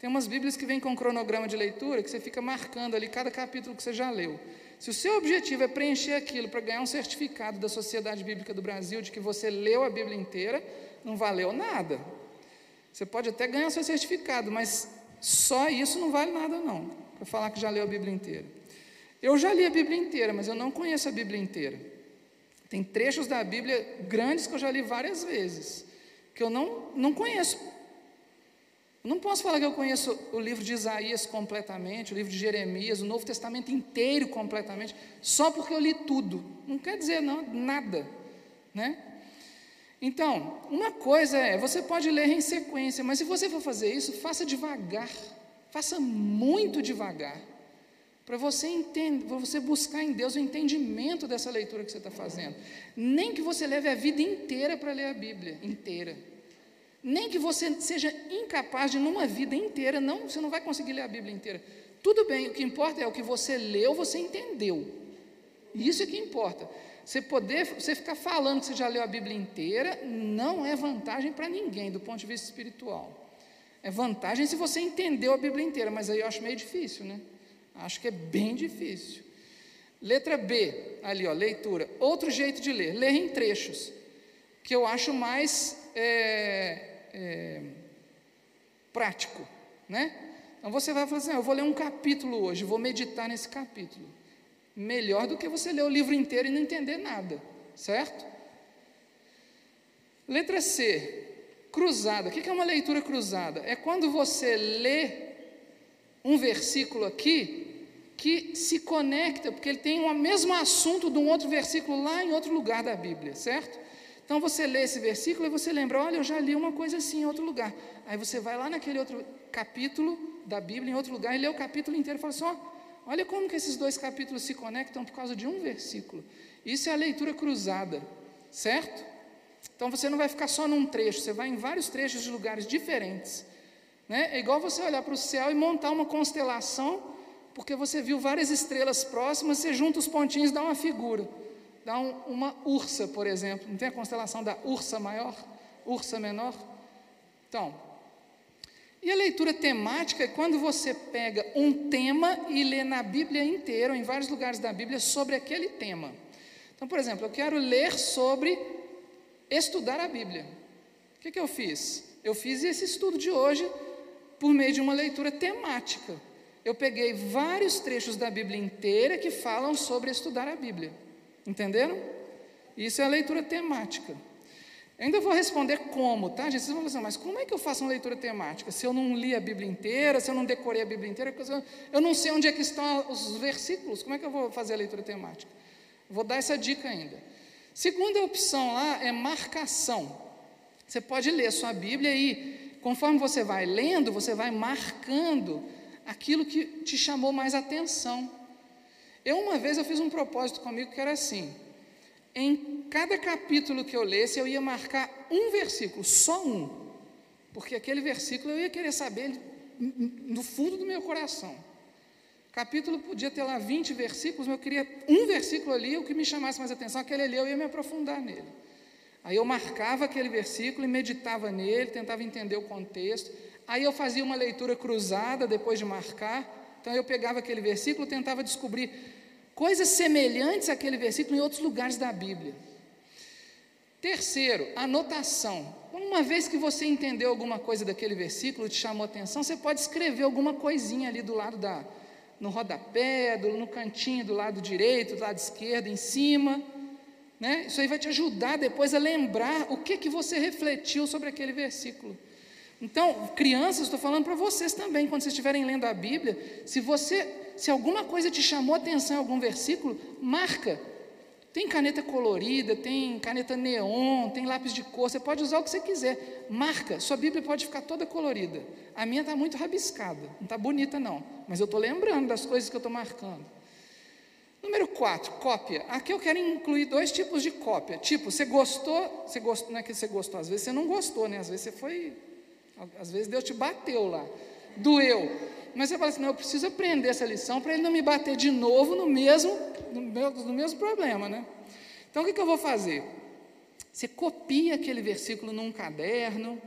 Tem umas Bíblias que vêm com cronograma de leitura que você fica marcando ali cada capítulo que você já leu. Se o seu objetivo é preencher aquilo para ganhar um certificado da Sociedade Bíblica do Brasil de que você leu a Bíblia inteira, não valeu nada. Você pode até ganhar seu certificado, mas só isso não vale nada não, para falar que já leu a Bíblia inteira. Eu já li a Bíblia inteira, mas eu não conheço a Bíblia inteira. Tem trechos da Bíblia grandes que eu já li várias vezes, que eu não, não conheço. Não posso falar que eu conheço o livro de Isaías completamente, o livro de Jeremias, o Novo Testamento inteiro completamente, só porque eu li tudo. Não quer dizer não, nada, né? Então, uma coisa é, você pode ler em sequência, mas se você for fazer isso, faça devagar, faça muito devagar para você entender, para você buscar em Deus o entendimento dessa leitura que você está fazendo. Nem que você leve a vida inteira para ler a Bíblia inteira. Nem que você seja incapaz de, numa vida inteira, não, você não vai conseguir ler a Bíblia inteira. Tudo bem, o que importa é o que você leu, você entendeu. Isso é que importa. Você poder, você ficar falando que você já leu a Bíblia inteira, não é vantagem para ninguém do ponto de vista espiritual. É vantagem se você entendeu a Bíblia inteira, mas aí eu acho meio difícil, né? Acho que é bem difícil. Letra B, ali, ó, leitura. Outro jeito de ler, ler em trechos, que eu acho mais é, é, prático, né? Então você vai falar assim: ah, eu vou ler um capítulo hoje, vou meditar nesse capítulo. Melhor do que você ler o livro inteiro e não entender nada, certo? Letra C, cruzada. O que é uma leitura cruzada? É quando você lê um versículo aqui que se conecta, porque ele tem o mesmo assunto de um outro versículo lá em outro lugar da Bíblia, certo? Então você lê esse versículo e você lembra, olha, eu já li uma coisa assim em outro lugar. Aí você vai lá naquele outro capítulo da Bíblia, em outro lugar, e lê o capítulo inteiro e fala assim: olha como que esses dois capítulos se conectam por causa de um versículo. Isso é a leitura cruzada, certo? Então você não vai ficar só num trecho, você vai em vários trechos de lugares diferentes. Né? É igual você olhar para o céu e montar uma constelação, porque você viu várias estrelas próximas, você junta os pontinhos e dá uma figura. Dá um, uma ursa, por exemplo. Não tem a constelação da ursa maior, ursa menor? Então, e a leitura temática é quando você pega um tema e lê na Bíblia inteira, ou em vários lugares da Bíblia, sobre aquele tema. Então, por exemplo, eu quero ler sobre estudar a Bíblia. O que, que eu fiz? Eu fiz esse estudo de hoje por meio de uma leitura temática. Eu peguei vários trechos da Bíblia inteira que falam sobre estudar a Bíblia. Entenderam? Isso é a leitura temática. Ainda vou responder como, tá, gente? Vocês vão pensar, mas como é que eu faço uma leitura temática? Se eu não li a Bíblia inteira, se eu não decorei a Bíblia inteira, eu não sei onde é que estão os versículos, como é que eu vou fazer a leitura temática? Vou dar essa dica ainda. Segunda opção lá é marcação. Você pode ler sua Bíblia e conforme você vai lendo, você vai marcando aquilo que te chamou mais atenção. Eu uma vez eu fiz um propósito comigo que era assim: em cada capítulo que eu lesse, eu ia marcar um versículo, só um, porque aquele versículo eu ia querer saber no fundo do meu coração. Capítulo podia ter lá 20 versículos, mas eu queria um versículo ali, o que me chamasse mais atenção, aquele ali eu ia me aprofundar nele. Aí eu marcava aquele versículo e meditava nele, tentava entender o contexto. Aí eu fazia uma leitura cruzada depois de marcar. Então eu pegava aquele versículo, tentava descobrir coisas semelhantes àquele versículo em outros lugares da Bíblia. Terceiro, anotação. Uma vez que você entendeu alguma coisa daquele versículo, te chamou atenção, você pode escrever alguma coisinha ali do lado da, no rodapé, do, no cantinho do lado direito, do lado esquerdo, em cima. Né? Isso aí vai te ajudar depois a lembrar o que, que você refletiu sobre aquele versículo. Então, crianças, estou falando para vocês também, quando vocês estiverem lendo a Bíblia, se você, se alguma coisa te chamou atenção em algum versículo, marca. Tem caneta colorida, tem caneta neon, tem lápis de cor, você pode usar o que você quiser. Marca, sua Bíblia pode ficar toda colorida. A minha está muito rabiscada, não está bonita não, mas eu estou lembrando das coisas que eu estou marcando. Número 4, cópia. Aqui eu quero incluir dois tipos de cópia. Tipo, você gostou, você gostou, não é que você gostou, às vezes você não gostou, né? Às vezes você foi, às vezes Deus te bateu lá, doeu. Mas você fala assim, não, eu preciso aprender essa lição para ele não me bater de novo no mesmo, no, mesmo problema, né? Então o que, que eu vou fazer? Você copia aquele versículo num caderno,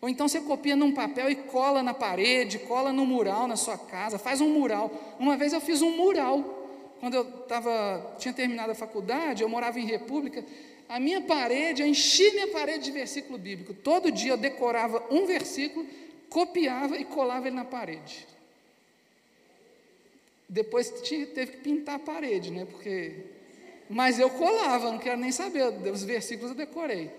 ou então você copia num papel e cola na parede, cola no mural na sua casa, faz um mural. Uma vez eu fiz um mural quando eu tava, tinha terminado a faculdade, eu morava em República, a minha parede, eu enchi minha parede de versículo bíblico. Todo dia eu decorava um versículo, copiava e colava ele na parede. Depois teve que pintar a parede, né? Porque, mas eu colava, não quero nem saber, os versículos eu decorei.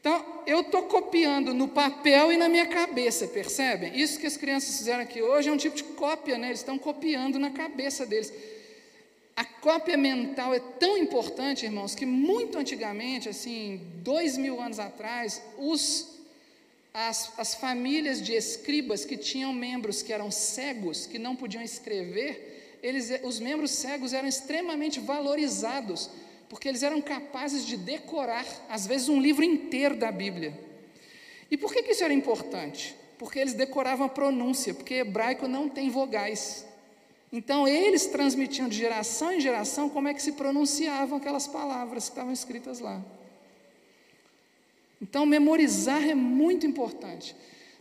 Então, eu estou copiando no papel e na minha cabeça, percebem? Isso que as crianças fizeram aqui hoje é um tipo de cópia, né? Eles estão copiando na cabeça deles. A cópia mental é tão importante, irmãos, que muito antigamente, assim, dois mil anos atrás, os, as, as famílias de escribas que tinham membros que eram cegos, que não podiam escrever, eles, os membros cegos eram extremamente valorizados, porque eles eram capazes de decorar, às vezes, um livro inteiro da Bíblia. E por que, que isso era importante? Porque eles decoravam a pronúncia, porque hebraico não tem vogais. Então, eles transmitiam de geração em geração como é que se pronunciavam aquelas palavras que estavam escritas lá. Então, memorizar é muito importante.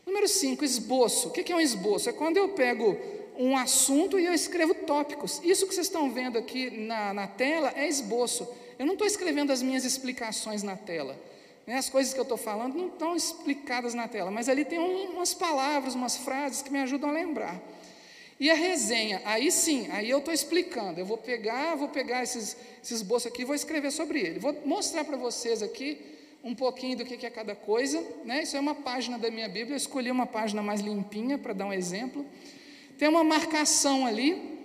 Número 5, esboço. O que é um esboço? É quando eu pego um assunto e eu escrevo tópicos. Isso que vocês estão vendo aqui na, na tela é esboço. Eu não estou escrevendo as minhas explicações na tela. Né? As coisas que eu estou falando não estão explicadas na tela, mas ali tem um, umas palavras, umas frases que me ajudam a lembrar. E a resenha, aí sim, aí eu estou explicando. Eu vou pegar, vou pegar esses, esses esboços aqui e vou escrever sobre ele. Vou mostrar para vocês aqui um pouquinho do que é cada coisa. Né? Isso é uma página da minha Bíblia. Eu escolhi uma página mais limpinha para dar um exemplo. Tem uma marcação ali,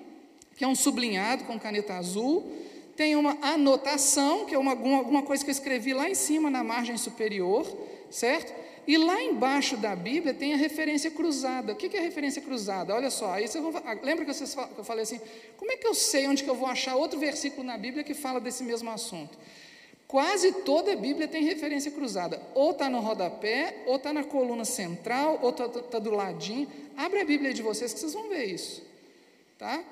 que é um sublinhado com caneta azul. Tem uma anotação, que é uma, alguma coisa que eu escrevi lá em cima, na margem superior, certo? E lá embaixo da Bíblia tem a referência cruzada. O que é referência cruzada? Olha só, aí vocês vão, lembra que, vocês, que eu falei assim, como é que eu sei onde que eu vou achar outro versículo na Bíblia que fala desse mesmo assunto? Quase toda a Bíblia tem referência cruzada. Ou está no rodapé, ou está na coluna central, ou está tá do ladinho. Abre a Bíblia de vocês que vocês vão ver isso. Tá?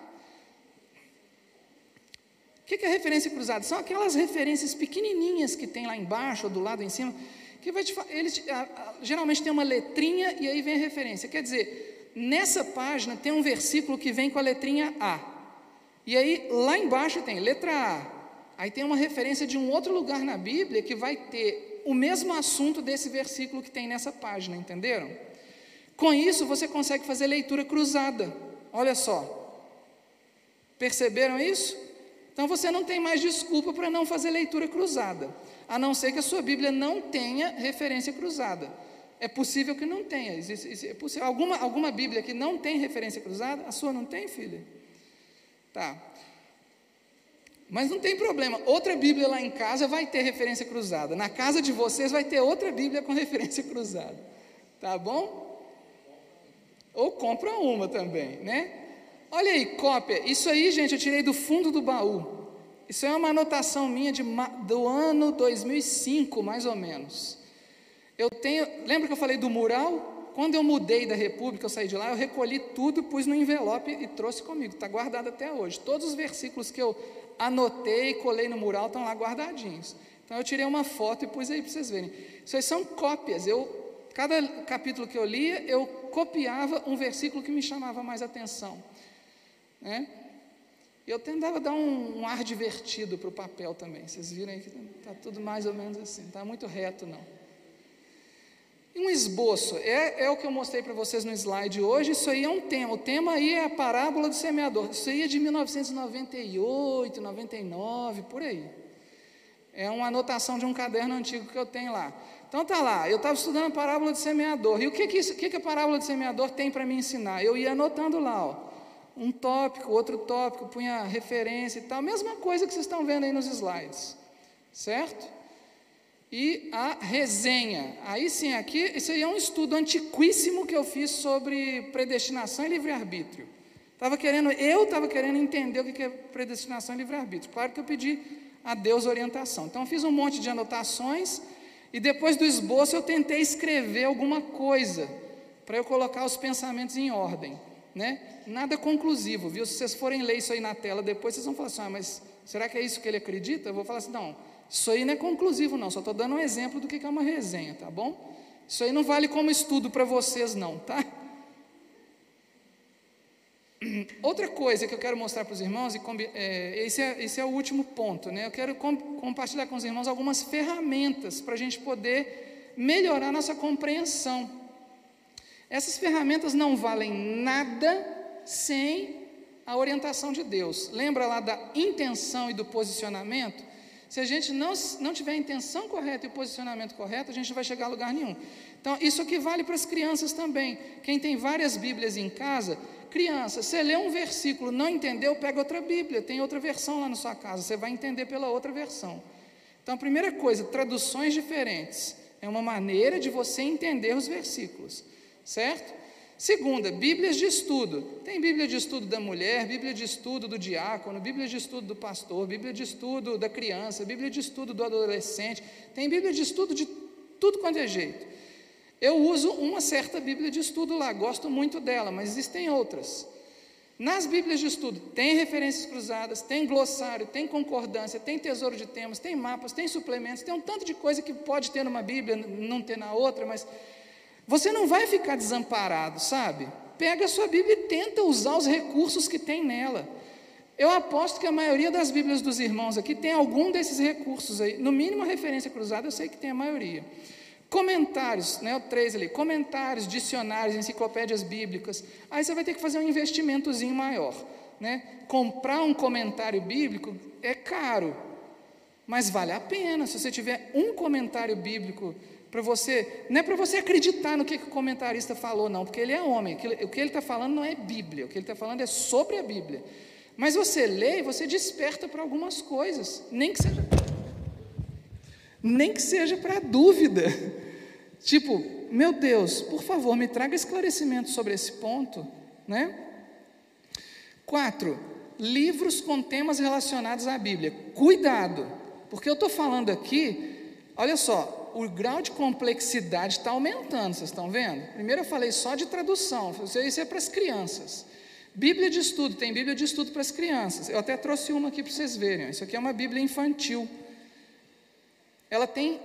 O que é referência cruzada? São aquelas referências pequenininhas que tem lá embaixo ou do lado em cima que vai te, eles geralmente tem uma letrinha e aí vem a referência. Quer dizer, nessa página tem um versículo que vem com a letrinha A. E aí lá embaixo tem letra A. Aí tem uma referência de um outro lugar na Bíblia que vai ter o mesmo assunto desse versículo que tem nessa página, entenderam? Com isso você consegue fazer leitura cruzada. Olha só. Perceberam isso? Então você não tem mais desculpa para não fazer leitura cruzada a não ser que a sua Bíblia não tenha referência cruzada. É possível que não tenha. Existe, é possível. Alguma, alguma Bíblia que não tem referência cruzada? A sua não tem, filha? Tá. Mas não tem problema. Outra Bíblia lá em casa vai ter referência cruzada. Na casa de vocês vai ter outra Bíblia com referência cruzada. Tá bom? Ou compra uma também, né? Olha aí, cópia. Isso aí, gente, eu tirei do fundo do baú. Isso é uma anotação minha de, do ano 2005, mais ou menos. Eu tenho, lembra que eu falei do mural? Quando eu mudei da República, eu saí de lá, eu recolhi tudo, pus no envelope e trouxe comigo. Está guardado até hoje. Todos os versículos que eu anotei, colei no mural, estão lá guardadinhos. Então eu tirei uma foto e pus aí para vocês verem. Isso aí são cópias. Eu, cada capítulo que eu lia, eu copiava um versículo que me chamava mais atenção. Né? Eu tentava dar um, um ar divertido para o papel também. Vocês viram aí que está tudo mais ou menos assim, está muito reto não. E um esboço, é, é o que eu mostrei para vocês no slide hoje, isso aí é um tema, o tema aí é a parábola do semeador, isso aí é de 1998, 99, por aí. É uma anotação de um caderno antigo que eu tenho lá. Então tá lá, eu estava estudando a parábola do semeador, e o que, que, isso, que, que a parábola do semeador tem para me ensinar? Eu ia anotando lá, ó um tópico, outro tópico, punha referência e tal, mesma coisa que vocês estão vendo aí nos slides, certo? E a resenha. Aí sim, aqui, isso aí é um estudo antiquíssimo que eu fiz sobre predestinação e livre-arbítrio. Tava querendo, eu estava querendo entender o que é predestinação e livre-arbítrio. Claro que eu pedi a Deus orientação. Então, fiz um monte de anotações e depois do esboço eu tentei escrever alguma coisa para eu colocar os pensamentos em ordem. Né? Nada conclusivo, viu? Se vocês forem ler isso aí na tela depois, vocês vão falar assim: ah, mas será que é isso que ele acredita? Eu vou falar assim: não, isso aí não é conclusivo, não, só estou dando um exemplo do que é uma resenha, tá bom? Isso aí não vale como estudo para vocês, não, tá? Outra coisa que eu quero mostrar para os irmãos, e é, esse, é, esse é o último ponto, né? eu quero com, compartilhar com os irmãos algumas ferramentas para a gente poder melhorar nossa compreensão. Essas ferramentas não valem nada sem a orientação de Deus. Lembra lá da intenção e do posicionamento? Se a gente não, não tiver a intenção correta e o posicionamento correto, a gente não vai chegar a lugar nenhum. Então, isso aqui vale para as crianças também. Quem tem várias Bíblias em casa, Criança, você lê um versículo, não entendeu, pega outra Bíblia, tem outra versão lá na sua casa, você vai entender pela outra versão. Então, a primeira coisa, traduções diferentes. É uma maneira de você entender os versículos, certo? Segunda, Bíblias de estudo. Tem Bíblia de estudo da mulher, Bíblia de estudo do diácono, Bíblia de estudo do pastor, Bíblia de estudo da criança, Bíblia de estudo do adolescente. Tem Bíblia de estudo de tudo quanto é jeito. Eu uso uma certa Bíblia de estudo lá, gosto muito dela, mas existem outras. Nas Bíblias de estudo tem referências cruzadas, tem glossário, tem concordância, tem tesouro de temas, tem mapas, tem suplementos, tem um tanto de coisa que pode ter numa Bíblia, não ter na outra, mas você não vai ficar desamparado, sabe? Pega a sua Bíblia e tenta usar os recursos que tem nela. Eu aposto que a maioria das Bíblias dos irmãos aqui tem algum desses recursos aí. No mínimo, a referência cruzada, eu sei que tem a maioria. Comentários, né, o 3 ali, comentários, dicionários, enciclopédias bíblicas. Aí você vai ter que fazer um investimentozinho maior. Né? Comprar um comentário bíblico é caro, mas vale a pena. Se você tiver um comentário bíblico para você, não é para você acreditar no que, que, o comentarista falou, não, porque ele é homem. O que ele está falando não é Bíblia, o que ele está falando é sobre a Bíblia. Mas você lê e você desperta para algumas coisas, nem que seja nem que seja para dúvida. Tipo, meu Deus, por favor, me traga esclarecimento sobre esse ponto, né? Quatro, livros com temas relacionados à Bíblia. Cuidado, porque eu estou falando aqui, olha só, o grau de complexidade está aumentando, vocês estão vendo? Primeiro eu falei só de tradução, isso é para as crianças. Bíblia de estudo, tem Bíblia de estudo para as crianças. Eu até trouxe uma aqui para vocês verem. Isso aqui é uma Bíblia infantil. Ela tem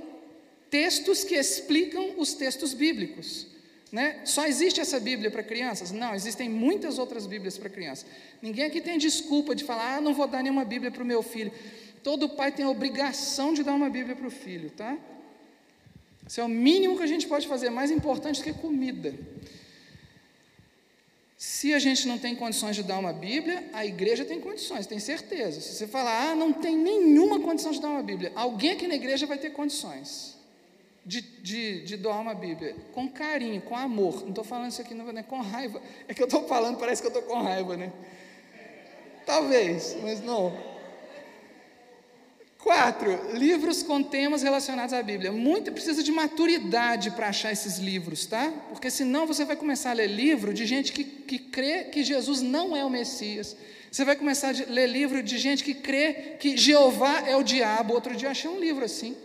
textos que explicam os textos bíblicos. Né? Só existe essa Bíblia para crianças? Não, existem muitas outras Bíblias para crianças. Ninguém aqui tem desculpa de falar, ah, não vou dar nenhuma Bíblia para o meu filho. Todo pai tem a obrigação de dar uma Bíblia para o filho, tá? Isso é o mínimo que a gente pode fazer, mais importante do que comida. Se a gente não tem condições de dar uma Bíblia, a igreja tem condições, tem certeza. Se você falar, ah, não tem nenhuma condição de dar uma Bíblia, alguém aqui na igreja vai ter condições de, de, de doar uma Bíblia, com carinho, com amor. Não estou falando isso aqui não, né, com raiva. É que eu estou falando, parece que eu estou com raiva, né? Talvez, mas não. Quatro, livros com temas relacionados à Bíblia. Muito precisa de maturidade para achar esses livros, tá? Porque senão você vai começar a ler livro de gente que, que crê que Jesus não é o Messias. Você vai começar a ler livro de gente que crê que Jeová é o diabo. Outro dia achei um livro assim.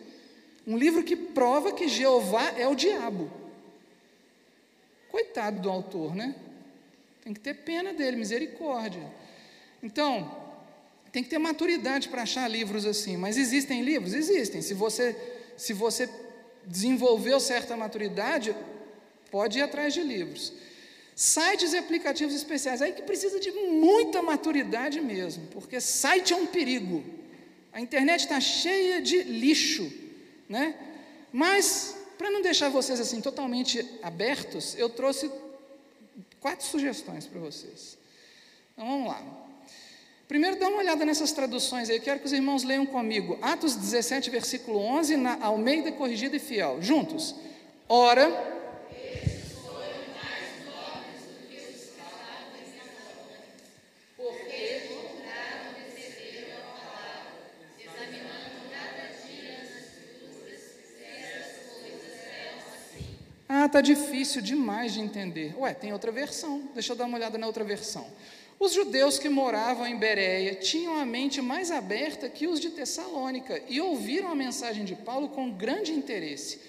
Um livro que prova que Jeová é o diabo. Coitado do autor, né? Tem que ter pena dele, misericórdia. Então, tem que ter maturidade para achar livros assim, mas existem livros? Existem. Se você, se você desenvolveu certa maturidade, pode ir atrás de livros. Sites e aplicativos especiais, aí que precisa de muita maturidade mesmo, porque site é um perigo. A internet está cheia de lixo, né? Mas, para não deixar vocês assim totalmente abertos, eu trouxe quatro sugestões para vocês. Então vamos lá. Primeiro, dá uma olhada nessas traduções aí. Eu quero que os irmãos leiam comigo. Atos 17, versículo 11, na Almeida Corrigida e Fiel. Juntos. Ora. Ah, tá difícil demais de entender. Ué, tem outra versão. Deixa eu dar uma olhada na outra versão. Os judeus que moravam em Bereia tinham a mente mais aberta que os de Tessalônica e ouviram a mensagem de Paulo com grande interesse.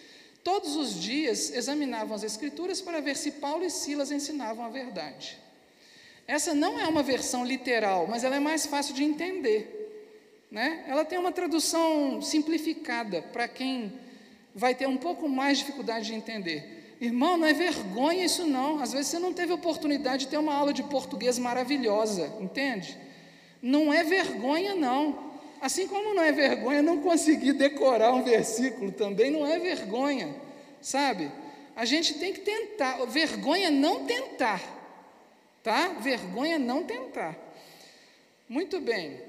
Todos os dias examinavam as Escrituras para ver se Paulo e Silas ensinavam a verdade. Essa não é uma versão literal, mas ela é mais fácil de entender. Né? Ela tem uma tradução simplificada para quem vai ter um pouco mais de dificuldade de entender. Irmão, não é vergonha isso não. Às vezes você não teve oportunidade de ter uma aula de português maravilhosa, entende? Não é vergonha não. Assim como não é vergonha não conseguir decorar um versículo também, não é vergonha, sabe? A gente tem que tentar. Vergonha não tentar, tá? Vergonha não tentar. Muito bem.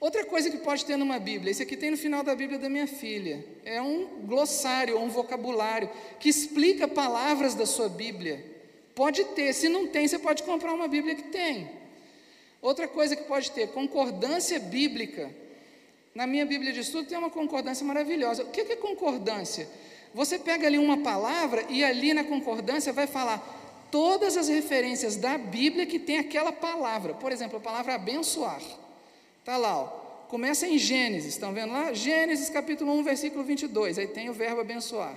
Outra coisa que pode ter numa Bíblia, esse aqui tem no final da Bíblia da minha filha, é um glossário, um vocabulário que explica palavras da sua Bíblia. Pode ter, se não tem, você pode comprar uma Bíblia que tem. Outra coisa que pode ter, concordância bíblica. Na minha Bíblia de estudo tem uma concordância maravilhosa. O que é concordância? Você pega ali uma palavra e ali na concordância vai falar todas as referências da Bíblia que tem aquela palavra. Por exemplo, a palavra abençoar. Está lá, ó. começa em Gênesis, estão vendo lá? Gênesis capítulo 1, versículo 22, aí tem o verbo abençoar.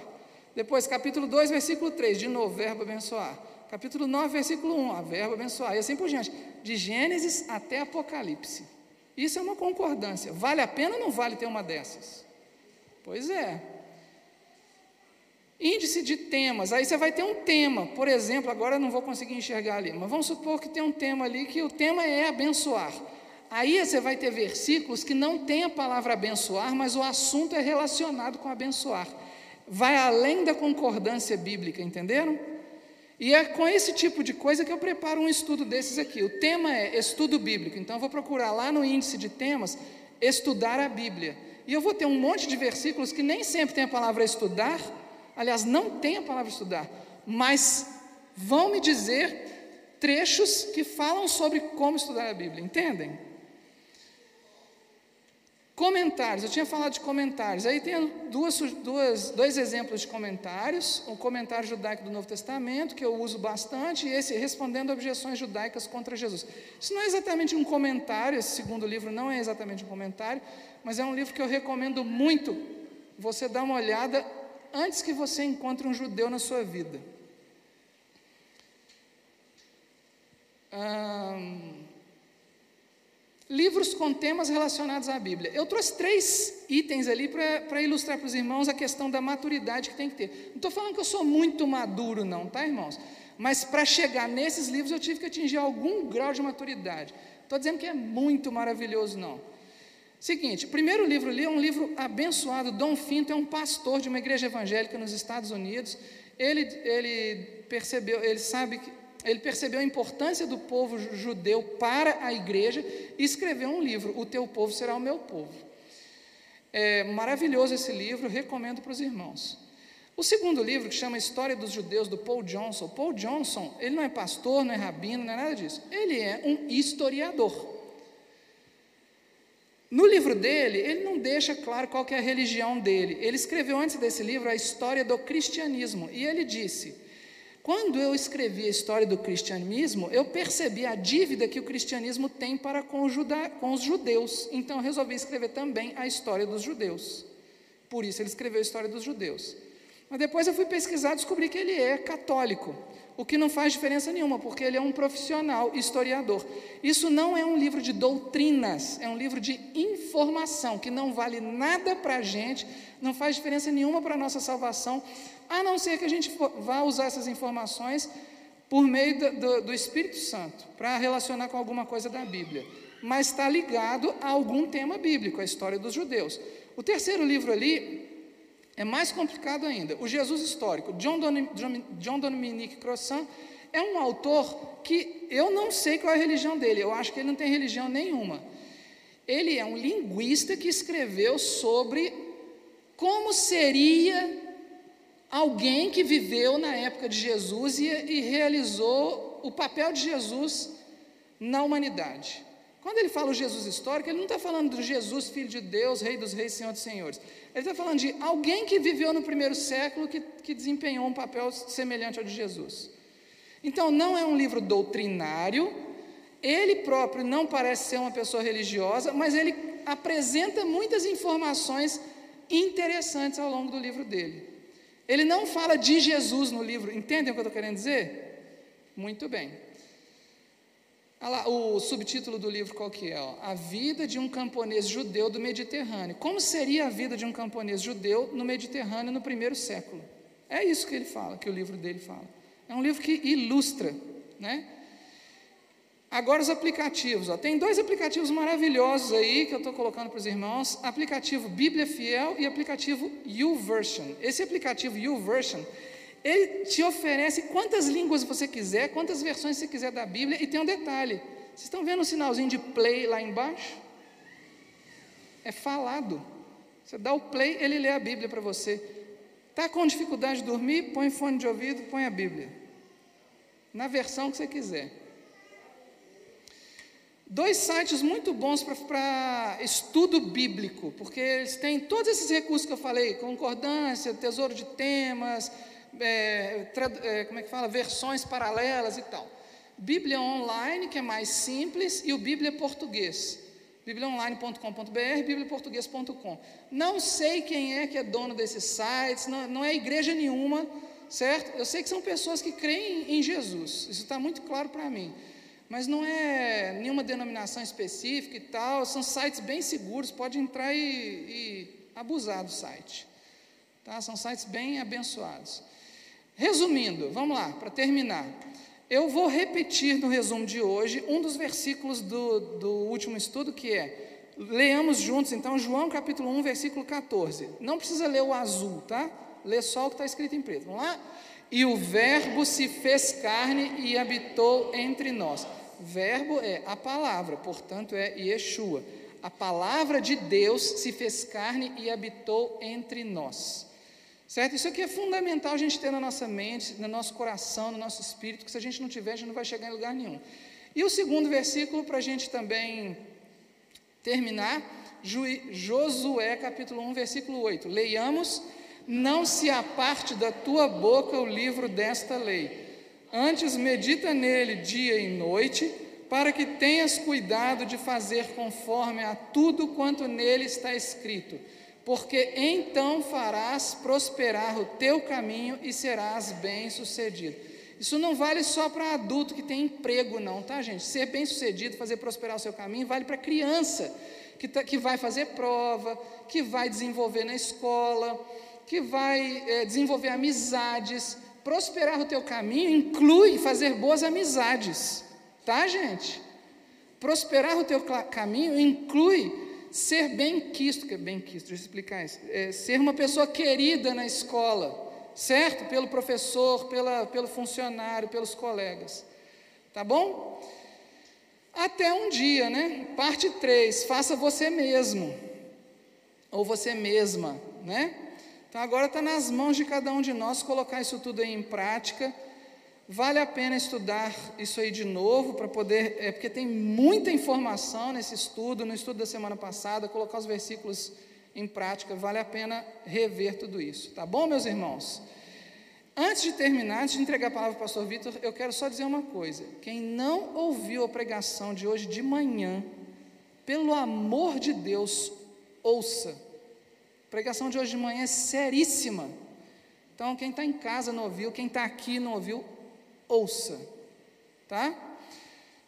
Depois, capítulo 2, versículo 3, de novo, verbo abençoar. Capítulo 9, versículo 1, ó, verbo abençoar, e assim por diante. De Gênesis até Apocalipse. Isso é uma concordância. Vale a pena ou não vale ter uma dessas? Pois é. Índice de temas. Aí você vai ter um tema. Por exemplo, agora eu não vou conseguir enxergar ali, mas vamos supor que tem um tema ali que o tema é abençoar. Aí você vai ter versículos que não tem a palavra abençoar, mas o assunto é relacionado com abençoar. Vai além da concordância bíblica, entenderam? E é com esse tipo de coisa que eu preparo um estudo desses aqui. O tema é estudo bíblico, então eu vou procurar lá no índice de temas estudar a Bíblia. E eu vou ter um monte de versículos que nem sempre tem a palavra estudar, aliás, não tem a palavra estudar, mas vão me dizer trechos que falam sobre como estudar a Bíblia, entendem? Comentários, eu tinha falado de comentários. Aí tem duas, duas, dois exemplos de comentários: o comentário judaico do Novo Testamento, que eu uso bastante, e esse respondendo objeções judaicas contra Jesus. Isso não é exatamente um comentário, esse segundo livro não é exatamente um comentário, mas é um livro que eu recomendo muito você dar uma olhada antes que você encontre um judeu na sua vida. Hum, Livros com temas relacionados à Bíblia. Eu trouxe três itens ali para ilustrar para os irmãos a questão da maturidade que tem que ter. Não estou falando que eu sou muito maduro, não, tá, irmãos? Mas para chegar nesses livros eu tive que atingir algum grau de maturidade. Estou dizendo que é muito maravilhoso, não. Seguinte, o primeiro livro ali é um livro abençoado. Dom Finto é um pastor de uma igreja evangélica nos Estados Unidos. Ele, ele percebeu, ele sabe que ele percebeu a importância do povo judeu para a igreja e escreveu um livro, O Teu Povo Será o Meu Povo. É maravilhoso esse livro, recomendo para os irmãos. O segundo livro, que chama História dos Judeus, do Paul Johnson. Paul Johnson, ele não é pastor, não é rabino, não é nada disso. Ele é um historiador. No livro dele, ele não deixa claro qual é a religião dele. Ele escreveu antes desse livro a história do cristianismo. E ele disse quando eu escrevi a história do cristianismo, eu percebi a dívida que o cristianismo tem para com, os judeus. Então resolvi escrever também a história dos judeus. Por isso ele escreveu a história dos judeus. Mas depois eu fui pesquisar e descobri que ele é católico, o que não faz diferença nenhuma, porque ele é um profissional historiador. Isso não é um livro de doutrinas, é um livro de informação, que não vale nada para a gente, não faz diferença nenhuma para a nossa salvação, a não ser que a gente vá usar essas informações por meio do, do, do Espírito Santo, para relacionar com alguma coisa da Bíblia. Mas está ligado a algum tema bíblico, a história dos judeus. O terceiro livro ali é mais complicado ainda. O Jesus Histórico, John, Don, John Dominique Crossan, é um autor que eu não sei qual é a religião dele, eu acho que ele não tem religião nenhuma. Ele é um linguista que escreveu sobre como seria alguém que viveu na época de Jesus e, e realizou o papel de Jesus na humanidade. Quando ele fala o Jesus histórico, ele não está falando do Jesus, filho de Deus, rei dos reis, senhor dos senhores. Ele está falando de alguém que viveu no primeiro século que, que desempenhou um papel semelhante ao de Jesus. Então, não é um livro doutrinário, ele próprio não parece ser uma pessoa religiosa, mas ele apresenta muitas informações interessantes ao longo do livro dele. Ele não fala de Jesus no livro, entendem o que eu estou querendo dizer? Muito bem. Lá, o subtítulo do livro qual que é? Ó? A vida de um camponês judeu do Mediterrâneo. Como seria a vida de um camponês judeu no Mediterrâneo no primeiro século? É isso que ele fala, que o livro dele fala. É um livro que ilustra, né? Agora os aplicativos. Ó. Tem dois aplicativos maravilhosos aí que eu estou colocando para os irmãos: aplicativo Bíblia Fiel e aplicativo YouVersion. Esse aplicativo YouVersion ele te oferece quantas línguas você quiser, quantas versões você quiser da Bíblia, e tem um detalhe: vocês estão vendo o sinalzinho de play lá embaixo? É falado. Você dá o play, ele lê a Bíblia para você. Está com dificuldade de dormir? Põe fone de ouvido, põe a Bíblia. Na versão que você quiser. Dois sites muito bons para estudo bíblico, porque eles têm todos esses recursos que eu falei: concordância, tesouro de temas, é, é, como é que fala, versões paralelas e tal. Bíblia Online, que é mais simples, e o Bíblia Português. bibliaonline.com.br, bibliaportuguês.com. Não sei quem é que é dono desses sites, não, não é igreja nenhuma, certo? Eu sei que são pessoas que creem em Jesus, isso está muito claro para mim. Mas não é nenhuma denominação específica e tal, são sites bem seguros, pode entrar e, e abusar do site. Tá? São sites bem abençoados. Resumindo, vamos lá, para terminar. Eu vou repetir no resumo de hoje um dos versículos do, do último estudo, que é, leamos juntos então João capítulo 1, versículo 14. Não precisa ler o azul, tá? Lê só o que está escrito em preto. Vamos lá? E o Verbo se fez carne e habitou entre nós. Verbo é a palavra, portanto é Yeshua. A palavra de Deus se fez carne e habitou entre nós. Certo? Isso aqui é fundamental a gente ter na nossa mente, no nosso coração, no nosso espírito, que se a gente não tiver, a gente não vai chegar em lugar nenhum. E o segundo versículo, para a gente também terminar, Josué capítulo 1, versículo 8. Leiamos: Não se aparte da tua boca o livro desta lei, antes medita nele dia e noite, para que tenhas cuidado de fazer conforme a tudo quanto nele está escrito porque então farás prosperar o teu caminho e serás bem-sucedido. Isso não vale só para adulto que tem emprego, não, tá, gente? Ser bem-sucedido, fazer prosperar o seu caminho, vale para criança que, tá, que vai fazer prova, que vai desenvolver na escola, que vai é, desenvolver amizades. Prosperar o teu caminho inclui fazer boas amizades, tá, gente? Prosperar o teu caminho inclui ser bem quisto, que é bem quisto, deixa eu explicar isso, é ser uma pessoa querida na escola, certo? Pelo professor, pela, pelo funcionário, pelos colegas, tá bom? Até um dia, né? Parte 3, faça você mesmo, ou você mesma, né? Então agora está nas mãos de cada um de nós colocar isso tudo em prática Vale a pena estudar isso aí de novo para poder, é porque tem muita informação nesse estudo, no estudo da semana passada, colocar os versículos em prática, vale a pena rever tudo isso, tá bom, meus irmãos? Antes de terminar, antes de entregar a palavra para o pastor Vitor, eu quero só dizer uma coisa: quem não ouviu a pregação de hoje de manhã, pelo amor de Deus, ouça. A pregação de hoje de manhã é seríssima. Então, quem está em casa não ouviu, quem está aqui não ouviu, ouça, tá?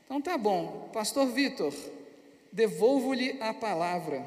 Então tá bom, Pastor Vitor, devolvo-lhe a palavra.